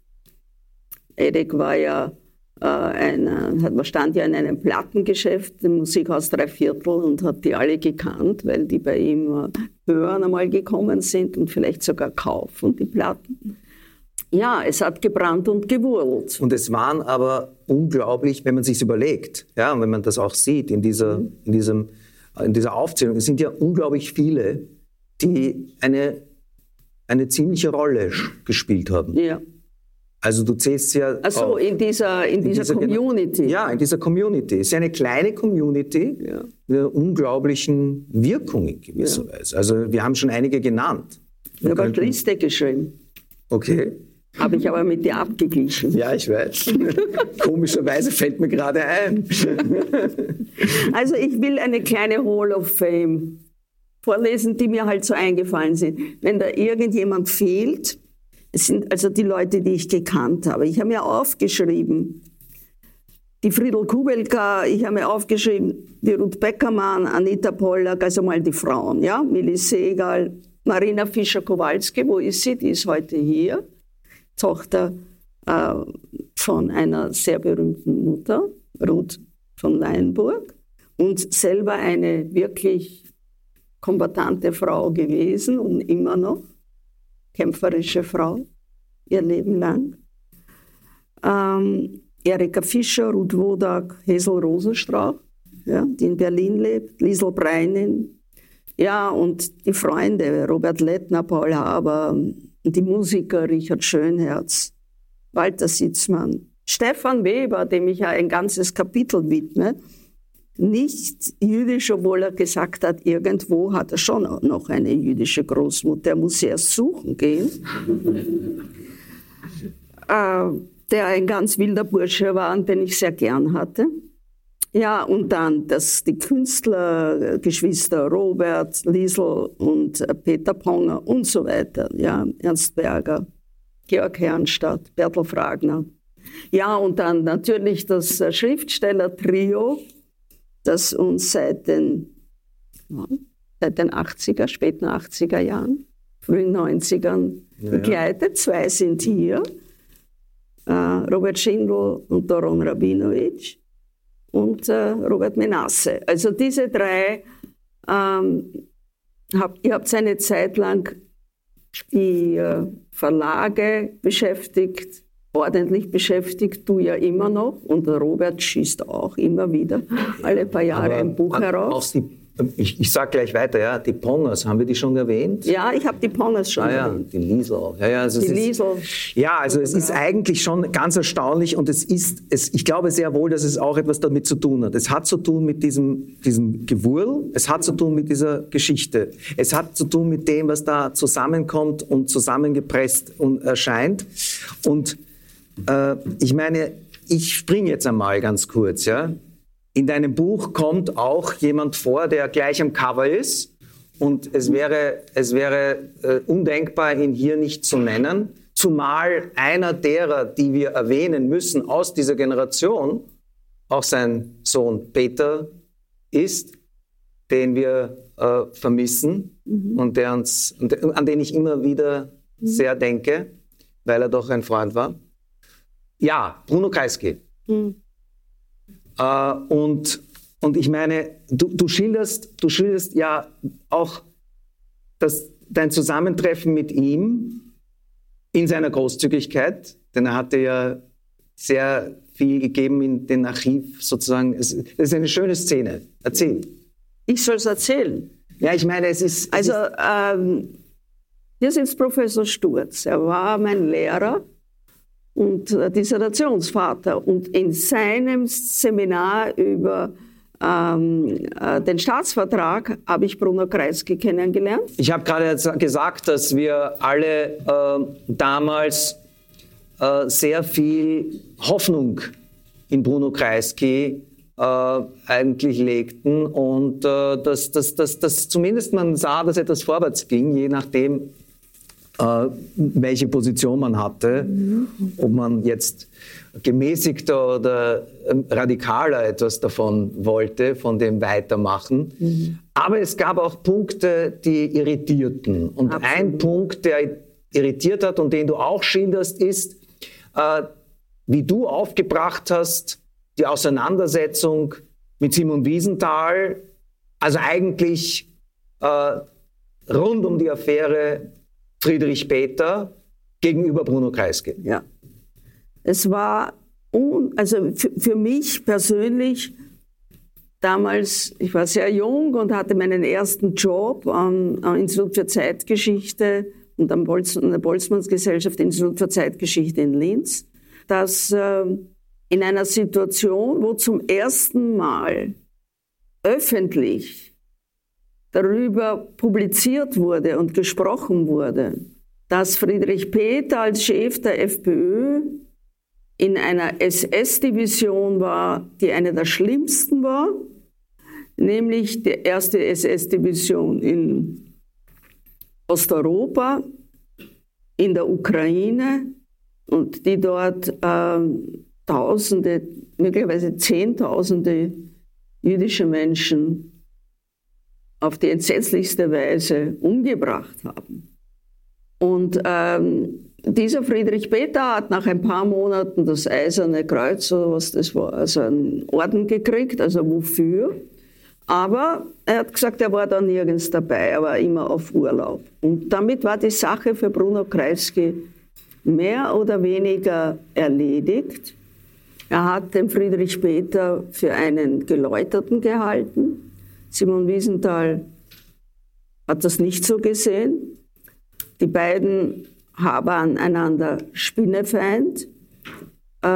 Erik war ja äh, ein, stand ja in einem Plattengeschäft, im Musikhaus Dreiviertel und hat die alle gekannt, weil die bei ihm äh, hören einmal gekommen sind und vielleicht sogar kaufen die Platten. Ja, es hat gebrannt und gewurlt. Und es waren aber unglaublich, wenn man sich überlegt, ja, und wenn man das auch sieht in dieser, mhm. in diesem in dieser Aufzählung, es sind ja unglaublich viele, die eine, eine ziemliche Rolle gespielt haben. Ja. Also du zählst ja. Ach so, in dieser, in, in dieser, Community. Ja, in dieser Community. Es ist eine kleine Community ja. mit einer unglaublichen Wirkung in gewisser ja. Weise. Also wir haben schon einige genannt. Ich habe Liste geschrieben. Okay. Habe ich aber mit dir abgeglichen. Ja, ich weiß. Komischerweise fällt mir gerade ein. also ich will eine kleine Hall of Fame vorlesen, die mir halt so eingefallen sind. Wenn da irgendjemand fehlt, es sind also die Leute, die ich gekannt habe. Ich habe mir aufgeschrieben, die Friedel Kubelka, ich habe mir aufgeschrieben, die Ruth Beckermann, Anita Pollack, also mal die Frauen, ja, Millie Segal, Marina Fischer-Kowalski, wo ist sie? Die ist heute hier. Tochter äh, von einer sehr berühmten Mutter, Ruth von Leinburg, und selber eine wirklich kombatante Frau gewesen und immer noch, kämpferische Frau, ihr Leben lang. Ähm, Erika Fischer, Ruth Wodak, Hesel Rosenstrauch, ja, die in Berlin lebt, Liesel Breinin, ja, und die Freunde, Robert Lettner, Paul Haber, die Musiker Richard Schönherz, Walter Sitzmann, Stefan Weber, dem ich ja ein ganzes Kapitel widme, nicht jüdisch, obwohl er gesagt hat, irgendwo hat er schon noch eine jüdische Großmutter. Er muss erst suchen gehen. äh, der ein ganz wilder Bursche war und den ich sehr gern hatte. Ja, und dann das, die Künstlergeschwister Robert, Liesel und Peter Ponger und so weiter. Ja, Ernst Berger, Georg Herrnstadt, Bertel Fragner. Ja, und dann natürlich das Schriftsteller-Trio, das uns seit den, seit den 80er, späten 80er Jahren, frühen 90ern ja, begleitet. Zwei sind hier. äh, Robert Schindel und Doron Rabinovic und äh, Robert Menasse. Also diese drei, ähm, hab, ihr habt eine Zeit lang die äh, Verlage beschäftigt, ordentlich beschäftigt, du ja immer noch und Robert schießt auch immer wieder alle paar Jahre Aber ein Buch heraus. Die ich, ich sage gleich weiter, ja, die Pongers, haben wir die schon erwähnt? Ja, ich habe die Pongers schon ah, ja, erwähnt. Die Liesel. Ja, ja, also die es Liesel. Ist, ja, also es ist eigentlich schon ganz erstaunlich und es ist, es, ich glaube sehr wohl, dass es auch etwas damit zu tun hat. Es hat zu tun mit diesem, diesem Gewurl, es hat zu tun mit dieser Geschichte, es hat zu tun mit dem, was da zusammenkommt und zusammengepresst und erscheint. Und äh, ich meine, ich springe jetzt einmal ganz kurz, ja. In deinem Buch kommt auch jemand vor, der gleich am Cover ist. Und es wäre, es wäre äh, undenkbar, ihn hier nicht zu nennen. Zumal einer derer, die wir erwähnen müssen aus dieser Generation, auch sein Sohn Peter ist, den wir äh, vermissen mhm. und der uns, an den ich immer wieder mhm. sehr denke, weil er doch ein Freund war. Ja, Bruno Kreisky. Mhm. Äh, und, und ich meine, du, du, schilderst, du schilderst ja auch das, dein Zusammentreffen mit ihm in seiner Großzügigkeit, denn er hatte ja sehr viel gegeben in den Archiv sozusagen. Es, es ist eine schöne Szene. Erzähl. Ich soll es erzählen. Ja, ich meine, es ist. Es also, ähm, hier sitzt Professor Sturz. Er war mein Lehrer und äh, Dissertationsvater. Und in seinem Seminar über ähm, äh, den Staatsvertrag habe ich Bruno Kreisky kennengelernt. Ich habe gerade gesagt, dass wir alle äh, damals äh, sehr viel Hoffnung in Bruno Kreisky äh, eigentlich legten und äh, dass, dass, dass, dass zumindest man sah, dass etwas vorwärts ging, je nachdem, welche Position man hatte, ob man jetzt gemäßigter oder ähm, radikaler etwas davon wollte, von dem weitermachen. Mhm. Aber es gab auch Punkte, die irritierten. Und Absolut. ein Punkt, der irritiert hat und den du auch schilderst, ist, äh, wie du aufgebracht hast, die Auseinandersetzung mit Simon Wiesenthal, also eigentlich äh, rund um die Affäre Friedrich Peter gegenüber Bruno Kreisky. Ja. Es war, un, also für, für mich persönlich, damals, ich war sehr jung und hatte meinen ersten Job am, am Institut für Zeitgeschichte und am Bolz, an der Boltzmannsgesellschaft Institut für Zeitgeschichte in Linz, dass äh, in einer Situation, wo zum ersten Mal öffentlich darüber publiziert wurde und gesprochen wurde, dass Friedrich Peter als Chef der FPÖ in einer SS-Division war, die eine der schlimmsten war, nämlich die erste SS-Division in Osteuropa, in der Ukraine und die dort äh, Tausende, möglicherweise Zehntausende jüdische Menschen auf die entsetzlichste Weise umgebracht haben. Und ähm, dieser Friedrich Peter hat nach ein paar Monaten das Eiserne Kreuz oder was das war, also einen Orden gekriegt, also wofür. Aber er hat gesagt, er war da nirgends dabei, er war immer auf Urlaub. Und damit war die Sache für Bruno Kreisky mehr oder weniger erledigt. Er hat den Friedrich Peter für einen Geläuterten gehalten. Simon Wiesenthal hat das nicht so gesehen. Die beiden haben einander Spinnefeind, äh,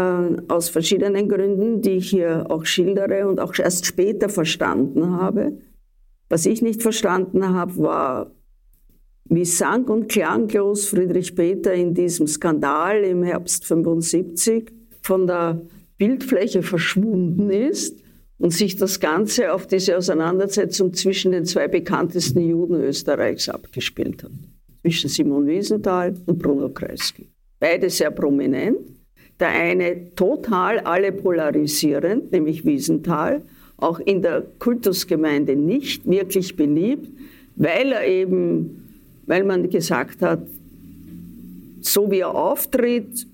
aus verschiedenen Gründen, die ich hier auch schildere und auch erst später verstanden habe. Was ich nicht verstanden habe, war, wie sang- und klanglos Friedrich Peter in diesem Skandal im Herbst 75 von der Bildfläche verschwunden ist und sich das Ganze auf diese Auseinandersetzung zwischen den zwei bekanntesten Juden Österreichs abgespielt hat. Zwischen Simon Wiesenthal und Bruno Kreisky. Beide sehr prominent. Der eine total alle polarisierend, nämlich Wiesenthal, auch in der Kultusgemeinde nicht wirklich beliebt, weil er eben, weil man gesagt hat, so wie er auftritt,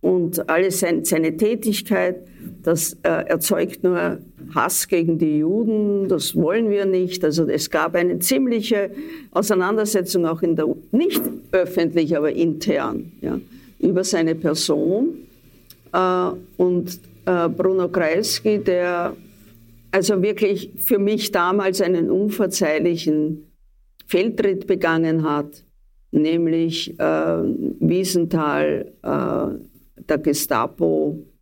und sein, seine Tätigkeit, das äh, erzeugt nur Hass gegen die Juden, das wollen wir nicht. Also es gab eine ziemliche Auseinandersetzung auch in der, nicht öffentlich, aber intern, ja, über seine Person. Äh, und äh, Bruno Kreisky, der also wirklich für mich damals einen unverzeihlichen Fehltritt begangen hat, nämlich äh, Wiesenthal äh, der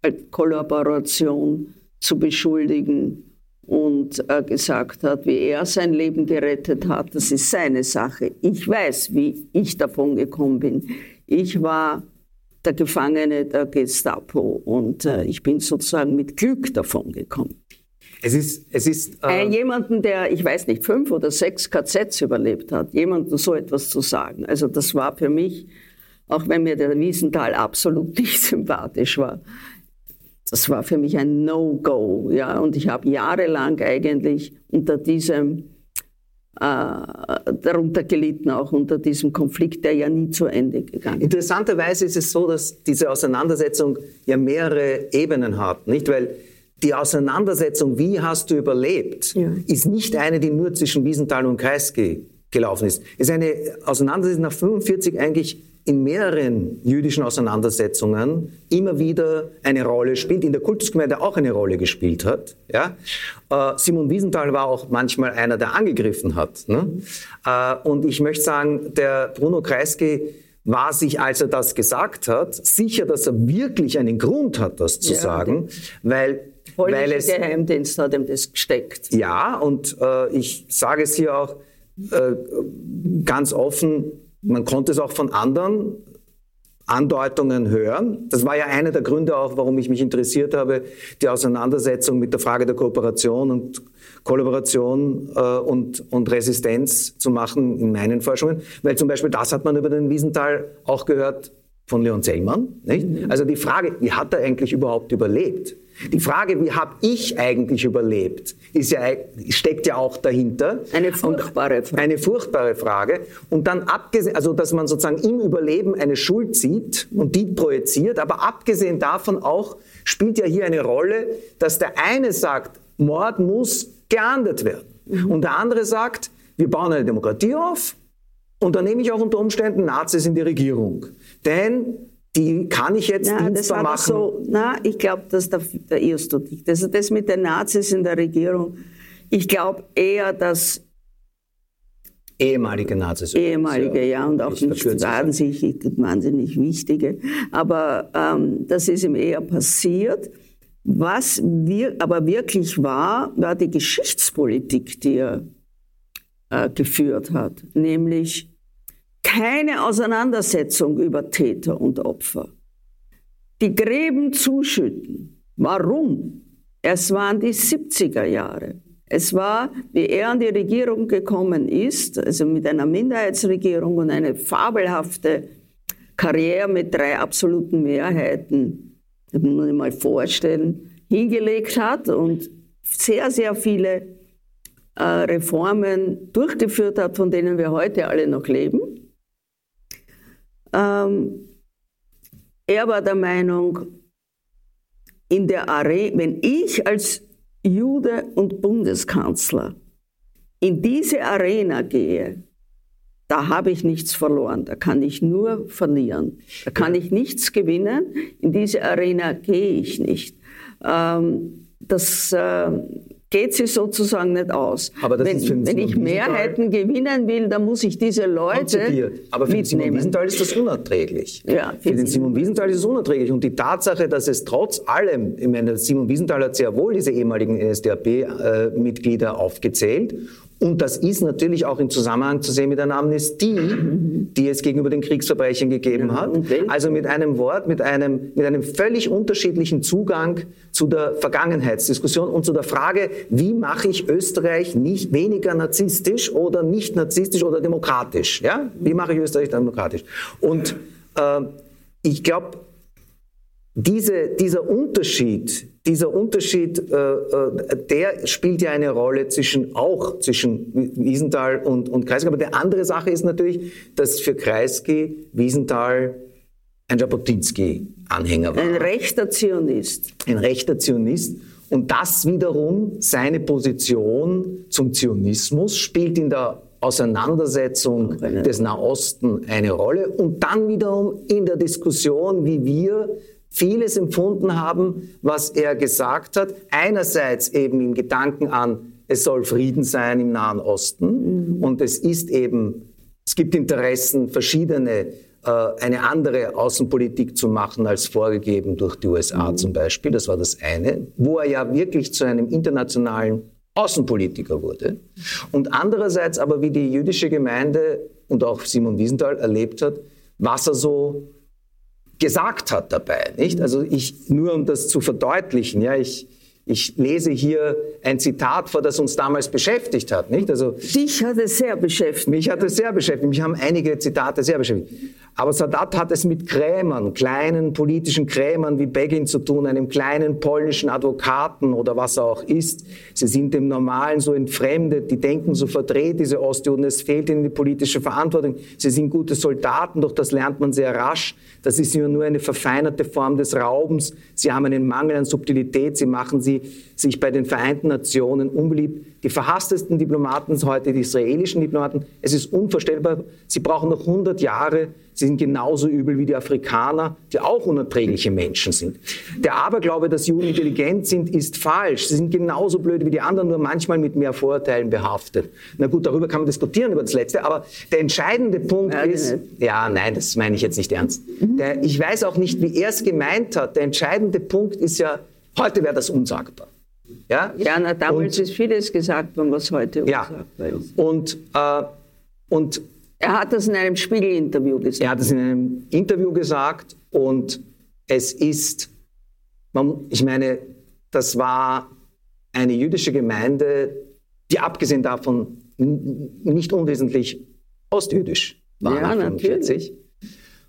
Gestapo-Kollaboration zu beschuldigen und äh, gesagt hat, wie er sein Leben gerettet hat, das ist seine Sache. Ich weiß, wie ich davon gekommen bin. Ich war der Gefangene der Gestapo und äh, ich bin sozusagen mit Glück davon gekommen. Es ist, es ist äh, jemanden, der, ich weiß nicht, fünf oder sechs KZs überlebt hat, jemanden so etwas zu sagen. Also das war für mich, auch wenn mir der Wiesenthal absolut nicht sympathisch war, das war für mich ein No-Go. Ja? Und ich habe jahrelang eigentlich unter diesem, äh, darunter gelitten, auch unter diesem Konflikt, der ja nie zu Ende gegangen ist. Interessanterweise ist es so, dass diese Auseinandersetzung ja mehrere Ebenen hat, nicht? Weil die Auseinandersetzung, wie hast du überlebt, ja. ist nicht eine, die nur zwischen Wiesenthal und Kreisky gelaufen ist. Es ist eine Auseinandersetzung nach 45 eigentlich in mehreren jüdischen Auseinandersetzungen immer wieder eine Rolle spielt, in der Kultusgemeinde auch eine Rolle gespielt hat. Ja? Äh, Simon Wiesenthal war auch manchmal einer, der angegriffen hat. Ne? Äh, und ich möchte sagen, der Bruno Kreisky war sich, als er das gesagt hat, sicher, dass er wirklich einen Grund hat, das zu ja, sagen, weil weil es Geheimdienst hat ihm das gesteckt. Ja, und äh, ich sage es hier auch äh, ganz offen, man konnte es auch von anderen Andeutungen hören. Das war ja einer der Gründe auch, warum ich mich interessiert habe, die Auseinandersetzung mit der Frage der Kooperation und Kollaboration äh, und, und Resistenz zu machen in meinen Forschungen. Weil zum Beispiel das hat man über den Wiesenthal auch gehört von Leon Zellmann. Nicht? Mhm. Also die Frage, wie hat er eigentlich überhaupt überlebt? Die Frage, wie habe ich eigentlich überlebt, ist ja, steckt ja auch dahinter. Eine furchtbare Frage. Eine furchtbare Frage. Und dann abgesehen, also dass man sozusagen im Überleben eine Schuld sieht und die projiziert, aber abgesehen davon auch spielt ja hier eine Rolle, dass der eine sagt, Mord muss geahndet werden. Mhm. Und der andere sagt, wir bauen eine Demokratie auf und dann nehme ich auch unter Umständen Nazis in die Regierung. Denn die kann ich jetzt ja, dienstbar machen. So, na, ich glaube, dass der, der irrst du dich. Das, das mit den Nazis in der Regierung, ich glaube eher, dass Ehemalige Nazis. Ehemalige, ja, und auch nicht wahnsinnig, wahnsinnig wichtige. Aber ähm, das ist ihm eher passiert. Was wir, aber wirklich war, war die Geschichtspolitik, die er äh, geführt hat. Nämlich keine Auseinandersetzung über Täter und Opfer. Die Gräben zuschütten. Warum? Es waren die 70er Jahre. Es war, wie er an die Regierung gekommen ist, also mit einer Minderheitsregierung und eine fabelhafte Karriere mit drei absoluten Mehrheiten, das muss man sich mal vorstellen, hingelegt hat und sehr, sehr viele äh, Reformen durchgeführt hat, von denen wir heute alle noch leben. Ähm, er war der Meinung, in der Arena, wenn ich als Jude und Bundeskanzler in diese Arena gehe, da habe ich nichts verloren, da kann ich nur verlieren, da kann ich nichts gewinnen, in diese Arena gehe ich nicht. Ähm, das, äh, geht sie sozusagen nicht aus. Aber das wenn, ist für wenn ich Mehrheiten gewinnen will, dann muss ich diese Leute Aber für mitnehmen. den Simon Wiesenthal ist das unerträglich. Ja, für den Simon Wiesenthal ist es unerträglich. Und die Tatsache, dass es trotz allem, ich meine, Simon Wiesenthal hat sehr wohl diese ehemaligen NSDAP-Mitglieder äh, aufgezählt und das ist natürlich auch im Zusammenhang zu sehen mit einer Amnestie, die es gegenüber den Kriegsverbrechen gegeben hat. Also mit einem Wort, mit einem, mit einem völlig unterschiedlichen Zugang zu der Vergangenheitsdiskussion und zu der Frage, wie mache ich Österreich nicht weniger narzisstisch oder nicht narzisstisch oder demokratisch? Ja? Wie mache ich Österreich demokratisch? Und äh, ich glaube, diese, dieser Unterschied, dieser Unterschied, äh, äh, der spielt ja eine Rolle zwischen auch zwischen Wiesenthal und, und Kreisky. Aber die andere Sache ist natürlich, dass für Kreisky Wiesenthal ein Jabotinsky-Anhänger war. Ein rechter Zionist. Ein rechter Zionist. Und das wiederum, seine Position zum Zionismus, spielt in der Auseinandersetzung des Nahosten eine Rolle und dann wiederum in der Diskussion, wie wir vieles empfunden haben, was er gesagt hat. Einerseits eben im Gedanken an, es soll Frieden sein im Nahen Osten mhm. und es ist eben, es gibt Interessen, verschiedene äh, eine andere Außenpolitik zu machen als vorgegeben durch die USA mhm. zum Beispiel. Das war das eine, wo er ja wirklich zu einem internationalen Außenpolitiker wurde. Und andererseits aber, wie die jüdische Gemeinde und auch Simon Wiesenthal erlebt hat, was er so gesagt hat dabei, nicht? Also ich, nur um das zu verdeutlichen, ja, ich, ich lese hier ein Zitat vor, das uns damals beschäftigt hat, nicht? Also. Dich hat es sehr beschäftigt. Mich hat es sehr beschäftigt. Mich haben einige Zitate sehr beschäftigt. Aber Sadat hat es mit Krämern, kleinen politischen Krämern wie Begin zu tun, einem kleinen polnischen Advokaten oder was er auch ist. Sie sind dem Normalen so entfremdet, die denken so verdreht, diese Ostjuden. Es fehlt ihnen die politische Verantwortung. Sie sind gute Soldaten, doch das lernt man sehr rasch. Das ist nur eine verfeinerte Form des Raubens. Sie haben einen Mangel an Subtilität. Sie machen sie sich bei den Vereinten Nationen unbeliebt. Die verhasstesten Diplomaten sind heute die israelischen Diplomaten. Es ist unvorstellbar. Sie brauchen noch 100 Jahre, Sie sind genauso übel wie die Afrikaner, die auch unerträgliche Menschen sind. Der Aberglaube, dass Juden intelligent sind, ist falsch. Sie sind genauso blöd wie die anderen, nur manchmal mit mehr Vorurteilen behaftet. Na gut, darüber kann man diskutieren, über das Letzte. Aber der entscheidende Punkt ja, ist, ja, nein, das meine ich jetzt nicht ernst. Mhm. Der, ich weiß auch nicht, wie er es gemeint hat. Der entscheidende Punkt ist ja, heute wäre das unsagbar. Ja, ja na, damals und, ist vieles gesagt worden, was heute unsagbar ja, ist. Und, äh, und er hat das in einem Spiegel-Interview gesagt. Er hat das in einem Interview gesagt und es ist, ich meine, das war eine jüdische Gemeinde, die abgesehen davon nicht unwesentlich ostjüdisch war ja, natürlich.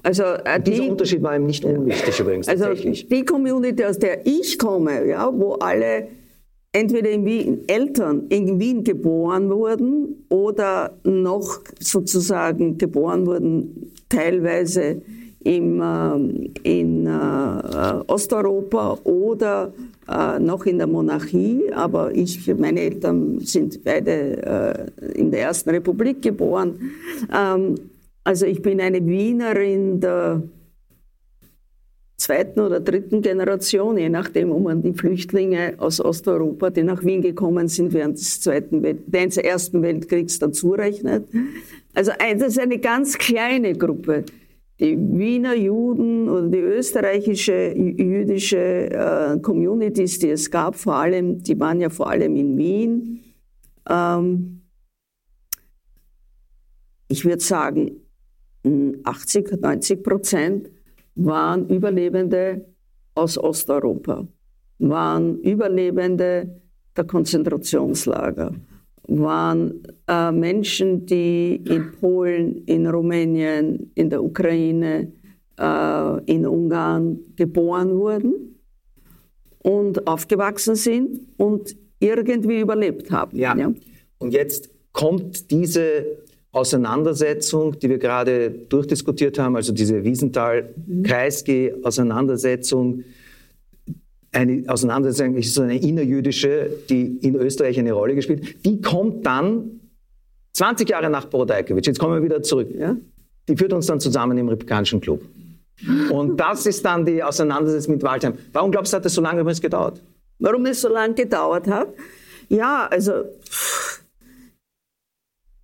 Also, äh, Dieser Unterschied war ihm nicht unwichtig übrigens. Also tatsächlich. die Community, aus der ich komme, ja, wo alle entweder in Wien, Eltern in Wien geboren wurden oder noch sozusagen geboren wurden, teilweise im, äh, in äh, Osteuropa oder äh, noch in der Monarchie, aber ich, meine Eltern sind beide äh, in der Ersten Republik geboren. Ähm, also ich bin eine Wienerin der zweiten oder dritten Generation, je nachdem, ob man die Flüchtlinge aus Osteuropa, die nach Wien gekommen sind während des, zweiten Welt des Ersten Weltkriegs dazu rechnet. Also das ist eine ganz kleine Gruppe. Die Wiener Juden oder die österreichische jüdische äh, Communities, die es gab, vor allem, die waren ja vor allem in Wien. Ähm, ich würde sagen, 80, 90 Prozent waren Überlebende aus Osteuropa, waren Überlebende der Konzentrationslager, waren äh, Menschen, die in Polen, in Rumänien, in der Ukraine, äh, in Ungarn geboren wurden und aufgewachsen sind und irgendwie überlebt haben. Ja. ja. Und jetzt kommt diese Auseinandersetzung, die wir gerade durchdiskutiert haben, also diese Wiesenthal-Kreisky-Auseinandersetzung, eine Auseinandersetzung, ist so eine innerjüdische, die in Österreich eine Rolle gespielt, die kommt dann 20 Jahre nach Borodajkovic, jetzt kommen wir wieder zurück, ja? die führt uns dann zusammen im Republikanischen Club. Und das ist dann die Auseinandersetzung mit Waldheim. Warum glaubst du, hat das so lange übrigens gedauert? Warum es so lange gedauert hat? Ja, also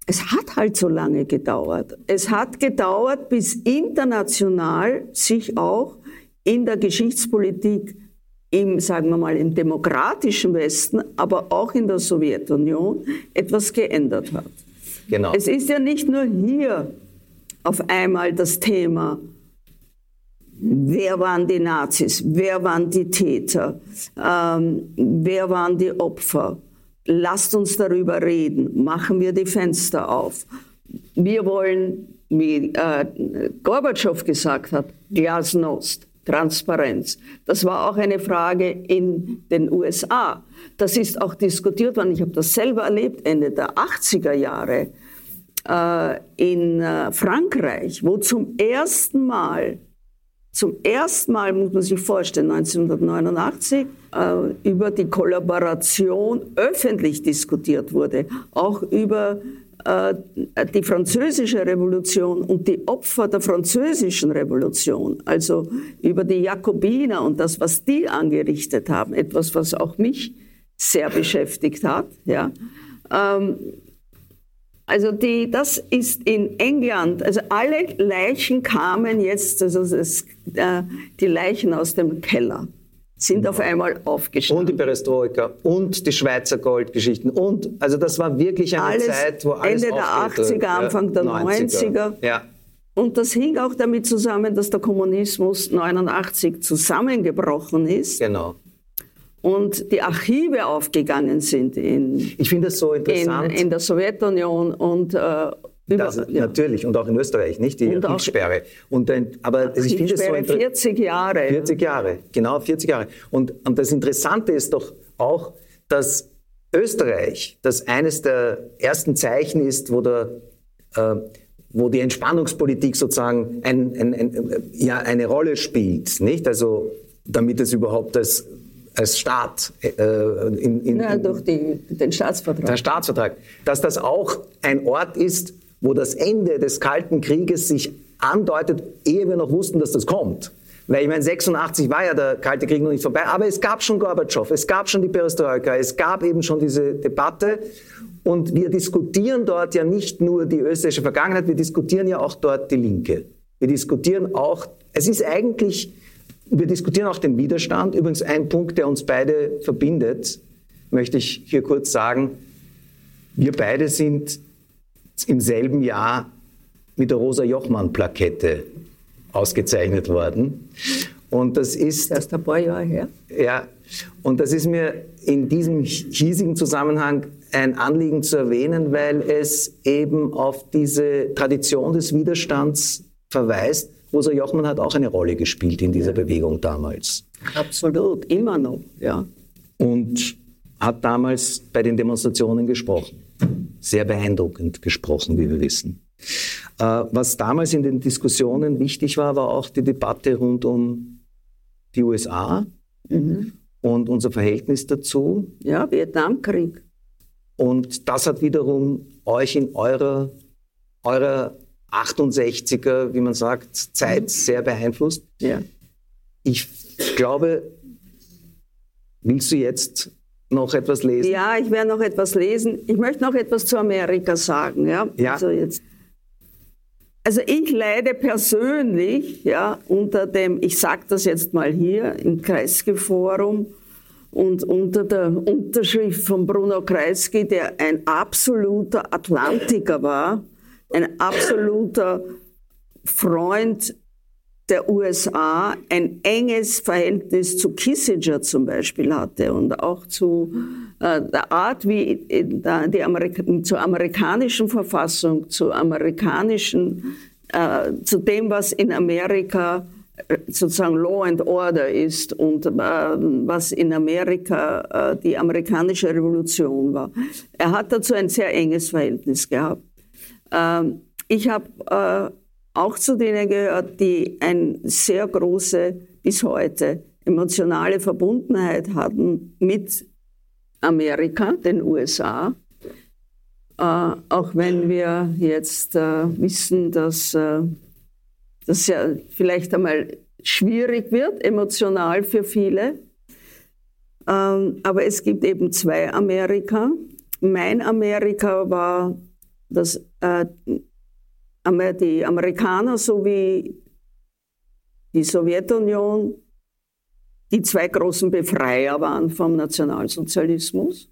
es hat halt so lange gedauert. Es hat gedauert, bis international sich auch in der Geschichtspolitik im, sagen wir mal, im demokratischen Westen, aber auch in der Sowjetunion etwas geändert hat. Genau. Es ist ja nicht nur hier auf einmal das Thema, wer waren die Nazis, wer waren die Täter, ähm, wer waren die Opfer, lasst uns darüber reden, machen wir die Fenster auf. Wir wollen, wie äh, Gorbatschow gesagt hat, Glasnost, Transparenz. Das war auch eine Frage in den USA. Das ist auch diskutiert worden. Ich habe das selber erlebt, Ende der 80er Jahre äh, in äh, Frankreich, wo zum ersten Mal zum ersten Mal, muss man sich vorstellen, 1989, äh, über die Kollaboration öffentlich diskutiert wurde, auch über äh, die französische Revolution und die Opfer der französischen Revolution, also über die Jakobiner und das, was die angerichtet haben, etwas, was auch mich sehr beschäftigt hat. Ja. Ähm, also die, das ist in England, also alle Leichen kamen jetzt, also das, äh, die Leichen aus dem Keller sind auf einmal aufgestanden. Und die Perestroika und die Schweizer Goldgeschichten und also das war wirklich eine alles Zeit, wo alles Ende der 80er, Anfang der 90er. 90er. Ja. Und das hing auch damit zusammen, dass der Kommunismus 89 zusammengebrochen ist Genau. und die Archive aufgegangen sind in, Ich finde das so in, interessant. in der Sowjetunion und äh, über, das, ja. Natürlich, und auch in Österreich, nicht? Die Und Kriegssperre. Und ein, aber ich finde es so Kriegssperre inter- 40 Jahre. 40 Jahre, genau 40 Jahre. Und, und das Interessante ist doch auch, dass Österreich, das eines der ersten Zeichen ist, wo, der, äh, wo die Entspannungspolitik sozusagen ein, ein, ein, ja, eine Rolle spielt, nicht? Also damit es überhaupt als, als Staat äh, in, in, Ja, durch die, den Staatsvertrag. der Staatsvertrag, dass das auch ein Ort ist, wo das Ende des Kalten Krieges sich andeutet, ehe wir noch wussten, dass das kommt. Weil ich meine, 86 war ja der Kalte Krieg noch nicht vorbei, aber es gab schon Gorbatschow, es gab schon die Perestroika, es gab eben schon diese Debatte und wir diskutieren dort ja nicht nur die österreichische Vergangenheit, wir diskutieren ja auch dort die Linke. Wir diskutieren auch, es ist eigentlich, wir diskutieren auch den Widerstand. Übrigens ein Punkt, der uns beide verbindet, möchte ich hier kurz sagen. Wir beide sind im selben Jahr mit der Rosa-Jochmann-Plakette ausgezeichnet worden. Und das ist, Erst ein paar Jahre her. ja, und das ist mir in diesem hiesigen Zusammenhang ein Anliegen zu erwähnen, weil es eben auf diese Tradition des Widerstands verweist. Rosa Jochmann hat auch eine Rolle gespielt in dieser Bewegung damals Absolut, immer noch. Ja. und hat damals bei den Demonstrationen gesprochen. Sehr beeindruckend gesprochen, wie wir wissen. Äh, Was damals in den Diskussionen wichtig war, war auch die Debatte rund um die USA und unser Verhältnis dazu. ja, Vietnamkrieg. Und das hat wiederum euch in eurer, eurer 68er, wie man sagt, Zeit sehr beeinflusst. Ja. Ich glaube, willst du jetzt noch etwas lesen? Ja, ich werde noch etwas lesen. Ich möchte noch etwas zu Amerika sagen. Ja? Ja. Also, jetzt. also ich leide persönlich ja, unter dem, ich sage das jetzt mal hier im Kreisky-Forum und unter der Unterschrift von Bruno Kreisky, der ein absoluter Atlantiker war, ein absoluter Freund der USA ein enges Verhältnis zu Kissinger zum Beispiel hatte und auch zu äh, der Art, wie der, die Amerika zur amerikanischen Verfassung, zu amerikanischen, äh, zu dem, was in Amerika äh, sozusagen Law and Order ist und äh, was in Amerika äh, die amerikanische Revolution war. Er hat dazu ein sehr enges Verhältnis gehabt. Ähm, ich habe äh, auch zu denen gehört, die eine sehr große, bis heute, emotionale Verbundenheit hatten mit Amerika, den USA. Äh, auch wenn wir jetzt äh, wissen, dass äh, das ja vielleicht einmal schwierig wird, emotional für viele. Ähm, aber es gibt eben zwei Amerika. Mein Amerika war das, äh, die Amerikaner sowie die Sowjetunion, die zwei großen Befreier waren vom Nationalsozialismus.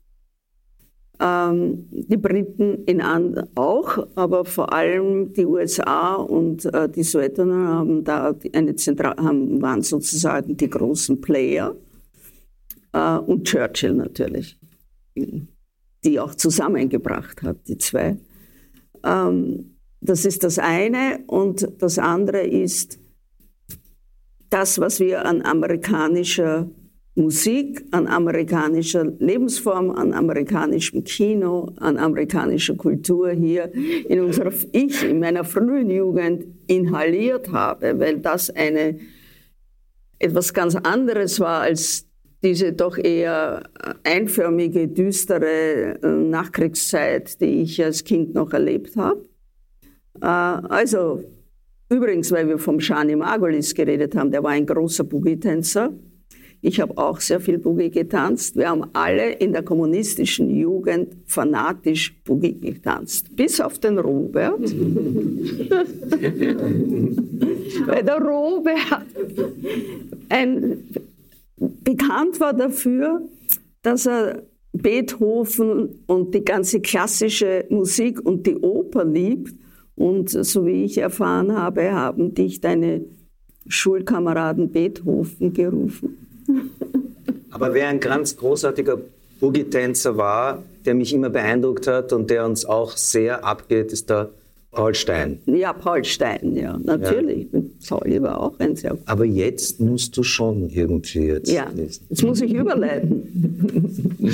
Ähm, die Briten in and auch, aber vor allem die USA und äh, die Sowjetunion haben da eine Zentral haben, waren sozusagen die großen Player. Äh, und Churchill natürlich, die auch zusammengebracht hat, die zwei. Ähm, das ist das eine. Und das andere ist das, was wir an amerikanischer Musik, an amerikanischer Lebensform, an amerikanischem Kino, an amerikanischer Kultur hier in unserer, ich in meiner frühen Jugend inhaliert habe, weil das eine etwas ganz anderes war als diese doch eher einförmige, düstere äh, Nachkriegszeit, die ich als Kind noch erlebt habe. Äh, also übrigens, weil wir vom Shani Margolis geredet haben, der war ein großer Boogie-Tänzer. Ich habe auch sehr viel Boogie getanzt. Wir haben alle in der kommunistischen Jugend fanatisch Boogie getanzt. Bis auf den Robert. Weil der Robert ein, bekannt war dafür, dass er Beethoven und die ganze klassische Musik und die Oper liebt. Und so wie ich erfahren habe, haben dich deine Schulkameraden Beethoven gerufen. Aber wer ein ganz großartiger Boogie-Tänzer war, der mich immer beeindruckt hat und der uns auch sehr abgeht, ist der Paul Stein. Ja, Paul Stein, ja, natürlich. Ja. Pauli war auch ein sehr Aber jetzt musst du schon irgendwie jetzt. Ja, jetzt muss ich überleiten.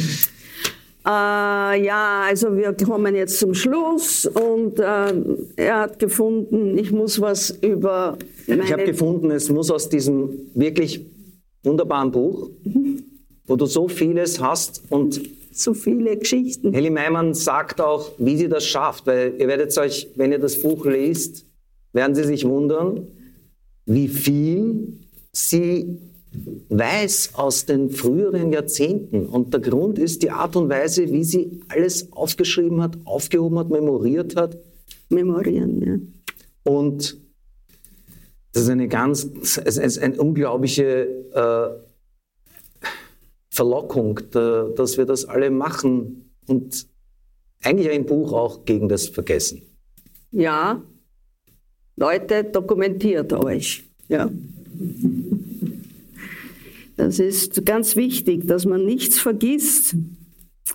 äh, ja, also wir kommen jetzt zum Schluss und äh, er hat gefunden, ich muss was über. ich habe gefunden, es muss aus diesem wirklich wunderbaren Buch, wo du so vieles hast und so viele Geschichten. Heli Meimann sagt auch, wie sie das schafft, weil ihr werdet euch, wenn ihr das Buch lest, werden sie sich wundern, wie viel sie weiß aus den früheren Jahrzehnten. Und der Grund ist die Art und Weise, wie sie alles aufgeschrieben hat, aufgehoben hat, memoriert hat. Memorieren, ja. Und das ist eine ganz, es ist eine unglaubliche äh, Verlockung, da, dass wir das alle machen und eigentlich ein Buch auch gegen das Vergessen. Ja, Leute, dokumentiert euch. Ja. Das ist ganz wichtig, dass man nichts vergisst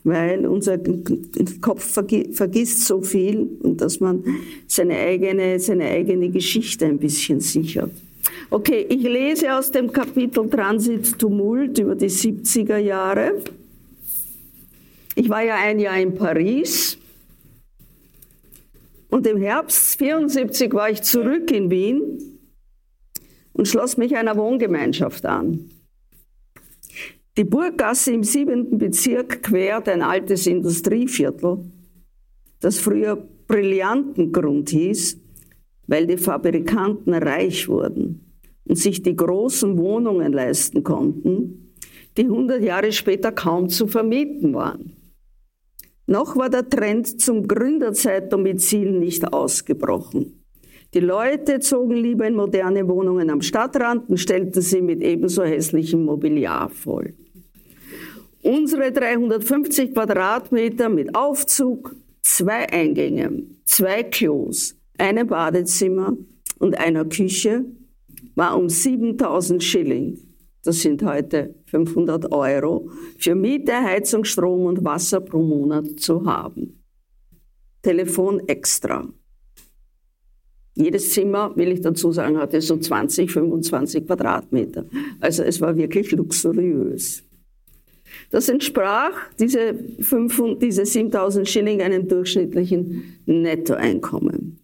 weil unser Kopf vergisst so viel und dass man seine eigene, seine eigene Geschichte ein bisschen sichert. Okay, ich lese aus dem Kapitel Transit Tumult über die 70er Jahre. Ich war ja ein Jahr in Paris und im Herbst 74 war ich zurück in Wien und schloss mich einer Wohngemeinschaft an. Die Burggasse im siebenten Bezirk quert ein altes Industrieviertel, das früher Brillantengrund hieß, weil die Fabrikanten reich wurden und sich die großen Wohnungen leisten konnten, die 100 Jahre später kaum zu vermieten waren. Noch war der Trend zum Gründerzeitdomizil nicht ausgebrochen. Die Leute zogen lieber in moderne Wohnungen am Stadtrand und stellten sie mit ebenso hässlichem Mobiliar voll. Unsere 350 Quadratmeter mit Aufzug, zwei Eingänge, zwei Klos, einem Badezimmer und einer Küche war um 7000 Schilling, das sind heute 500 Euro, für Miete, Heizung, Strom und Wasser pro Monat zu haben. Telefon extra. Jedes Zimmer, will ich dazu sagen, hatte so 20, 25 Quadratmeter. Also es war wirklich luxuriös. Das entsprach, diese, 500, diese 7000 Schilling, einem durchschnittlichen Nettoeinkommen.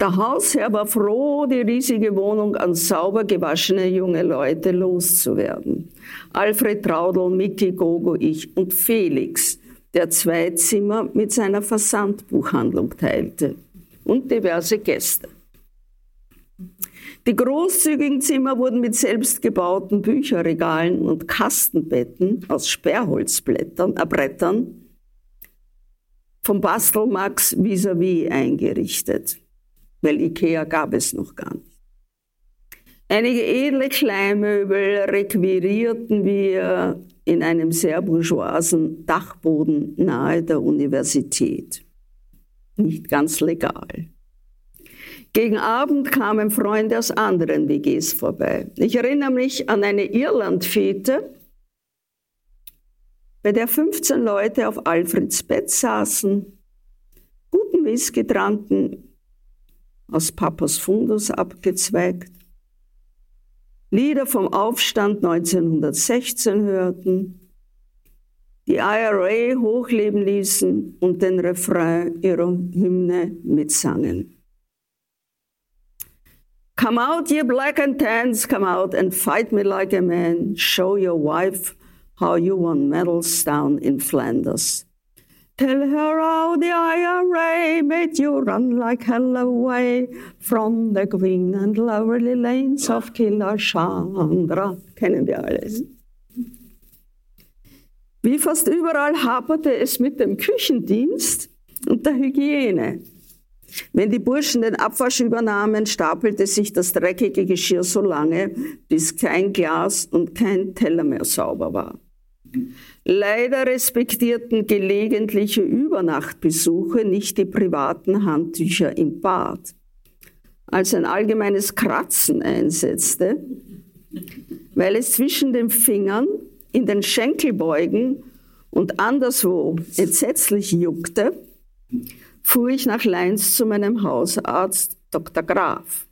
Der Hausherr war froh, die riesige Wohnung an sauber gewaschene junge Leute loszuwerden. Alfred Traudl, Micky Gogo, ich und Felix, der zwei Zimmer mit seiner Versandbuchhandlung teilte und diverse Gäste. Die großzügigen Zimmer wurden mit selbstgebauten Bücherregalen und Kastenbetten aus Sperrholzblättern, äh, Brettern vom Bastelmax vis-à-vis -vis eingerichtet, weil Ikea gab es noch gar nicht. Einige edle Kleinmöbel requirierten wir in einem sehr bourgeoisen Dachboden nahe der Universität. Nicht ganz legal. Gegen Abend kamen Freunde aus anderen WGs vorbei. Ich erinnere mich an eine Irlandfete, bei der 15 Leute auf Alfreds Bett saßen, guten Whisky tranken, aus Papas Fundus abgezweigt, Lieder vom Aufstand 1916 hörten, die IRA hochleben ließen und den Refrain ihrer Hymne mitsangen. Come out, ye black and tans, come out and fight me like a man. Show your wife how you won medals down in Flanders. Tell her how the IRA made you run like hell away from the green and lovely lanes of Killer Chandra. Kennen wir alles. Wie fast überall haperte es mit dem Küchendienst und der Hygiene. Wenn die Burschen den Abwasch übernahmen, stapelte sich das dreckige Geschirr so lange, bis kein Glas und kein Teller mehr sauber war. Leider respektierten gelegentliche Übernachtbesuche nicht die privaten Handtücher im Bad. Als ein allgemeines Kratzen einsetzte, weil es zwischen den Fingern, in den Schenkelbeugen und anderswo entsetzlich juckte, fuhr ich nach Leins zu meinem Hausarzt Dr. Graf.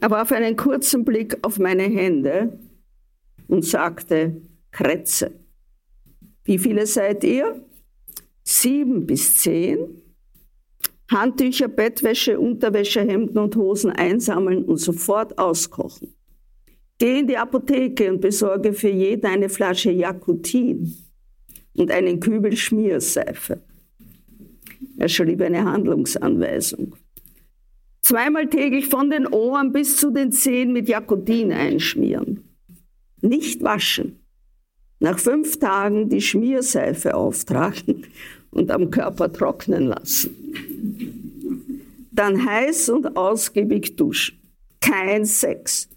Er warf einen kurzen Blick auf meine Hände und sagte, Kretze. Wie viele seid ihr? Sieben bis zehn. Handtücher, Bettwäsche, Unterwäsche, Hemden und Hosen einsammeln und sofort auskochen. Geh in die Apotheke und besorge für jeden eine Flasche Jakutin und einen Kübel Schmierseife. Er schrieb eine Handlungsanweisung. Zweimal täglich von den Ohren bis zu den Zehen mit Jakutin einschmieren. Nicht waschen. Nach fünf Tagen die Schmierseife auftragen und am Körper trocknen lassen. Dann heiß und ausgiebig duschen. Kein Sex.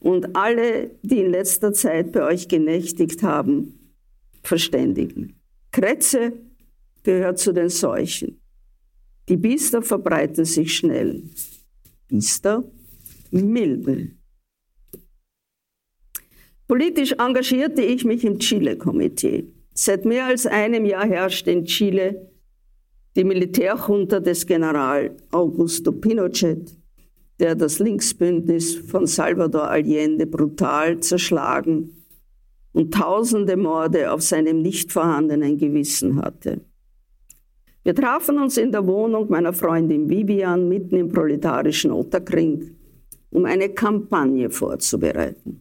Und alle, die in letzter Zeit bei euch genächtigt haben, verständigen. Kretze gehört zu den Seuchen. Die Biester verbreiten sich schnell. Biester milden. Politisch engagierte ich mich im Chile-Komitee. Seit mehr als einem Jahr herrscht in Chile die Militärjunta des General Augusto Pinochet, der das Linksbündnis von Salvador Allende brutal zerschlagen und tausende Morde auf seinem nicht vorhandenen Gewissen hatte. Wir trafen uns in der Wohnung meiner Freundin Vivian mitten im proletarischen Otterkring, um eine Kampagne vorzubereiten.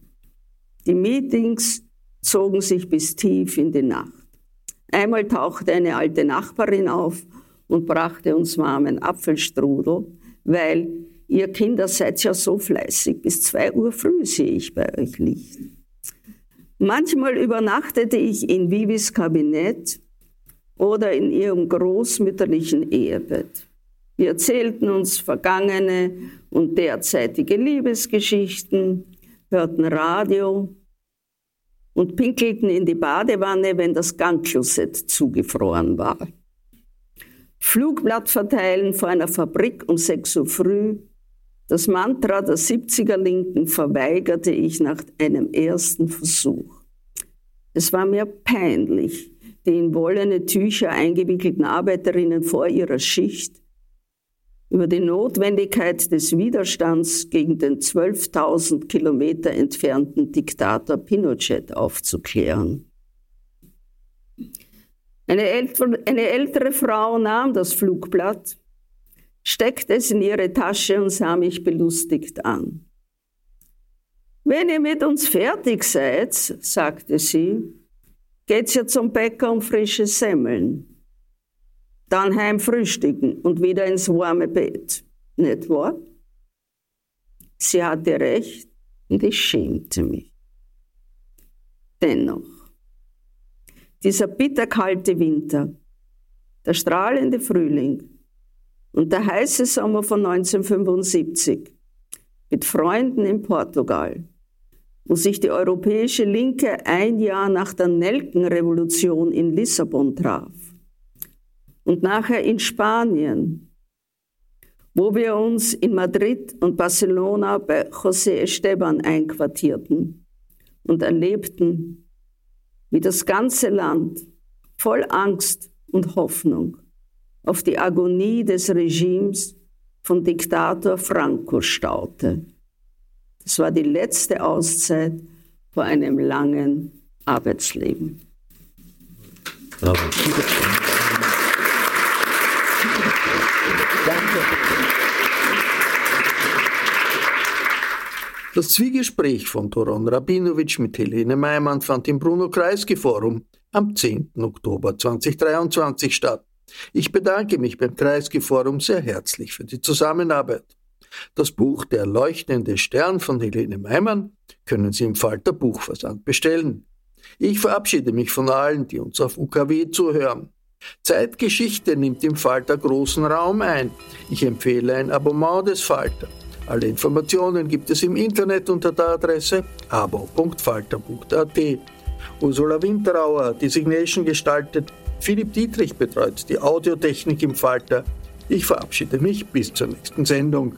Die Meetings zogen sich bis tief in die Nacht. Einmal tauchte eine alte Nachbarin auf und brachte uns warmen Apfelstrudel, weil ihr Kinder seid ja so fleißig, bis zwei Uhr früh sehe ich bei euch Licht. Manchmal übernachtete ich in Vivis Kabinett oder in ihrem großmütterlichen Ehebett. Wir erzählten uns vergangene und derzeitige Liebesgeschichten, hörten Radio und pinkelten in die Badewanne, wenn das Gangklosett zugefroren war. Flugblatt verteilen vor einer Fabrik um 6 Uhr früh. Das Mantra der 70er Linken verweigerte ich nach einem ersten Versuch. Es war mir peinlich, die in wollene Tücher eingewickelten Arbeiterinnen vor ihrer Schicht über die Notwendigkeit des Widerstands gegen den 12.000 Kilometer entfernten Diktator Pinochet aufzuklären. Eine ältere, eine ältere Frau nahm das Flugblatt, steckte es in ihre Tasche und sah mich belustigt an. Wenn ihr mit uns fertig seid, sagte sie, geht's ja zum Bäcker um frische Semmeln. Dann heim frühstücken und wieder ins warme Bett. Nicht wahr? Sie hatte recht und ich schämte mich. Dennoch, dieser bitterkalte Winter, der strahlende Frühling und der heiße Sommer von 1975 mit Freunden in Portugal wo sich die europäische Linke ein Jahr nach der Nelkenrevolution in Lissabon traf und nachher in Spanien, wo wir uns in Madrid und Barcelona bei José Esteban einquartierten und erlebten, wie das ganze Land voll Angst und Hoffnung auf die Agonie des Regimes von Diktator Franco staute. Das war die letzte Auszeit vor einem langen Arbeitsleben. Bravo. Danke. Das Zwiegespräch von Doron Rabinowitsch mit Helene Meimann fand im Bruno-Kreisky-Forum am 10. Oktober 2023 statt. Ich bedanke mich beim Kreisky-Forum sehr herzlich für die Zusammenarbeit. Das Buch Der leuchtende Stern von Helene Meimann können Sie im Falter Buchversand bestellen. Ich verabschiede mich von allen, die uns auf UKW zuhören. Zeitgeschichte nimmt im Falter großen Raum ein. Ich empfehle ein Abonnement des Falter. Alle Informationen gibt es im Internet unter der Adresse abo.falter.at. Ursula Winterauer die Signation gestaltet. Philipp Dietrich betreut die Audiotechnik im Falter. Ich verabschiede mich bis zur nächsten Sendung.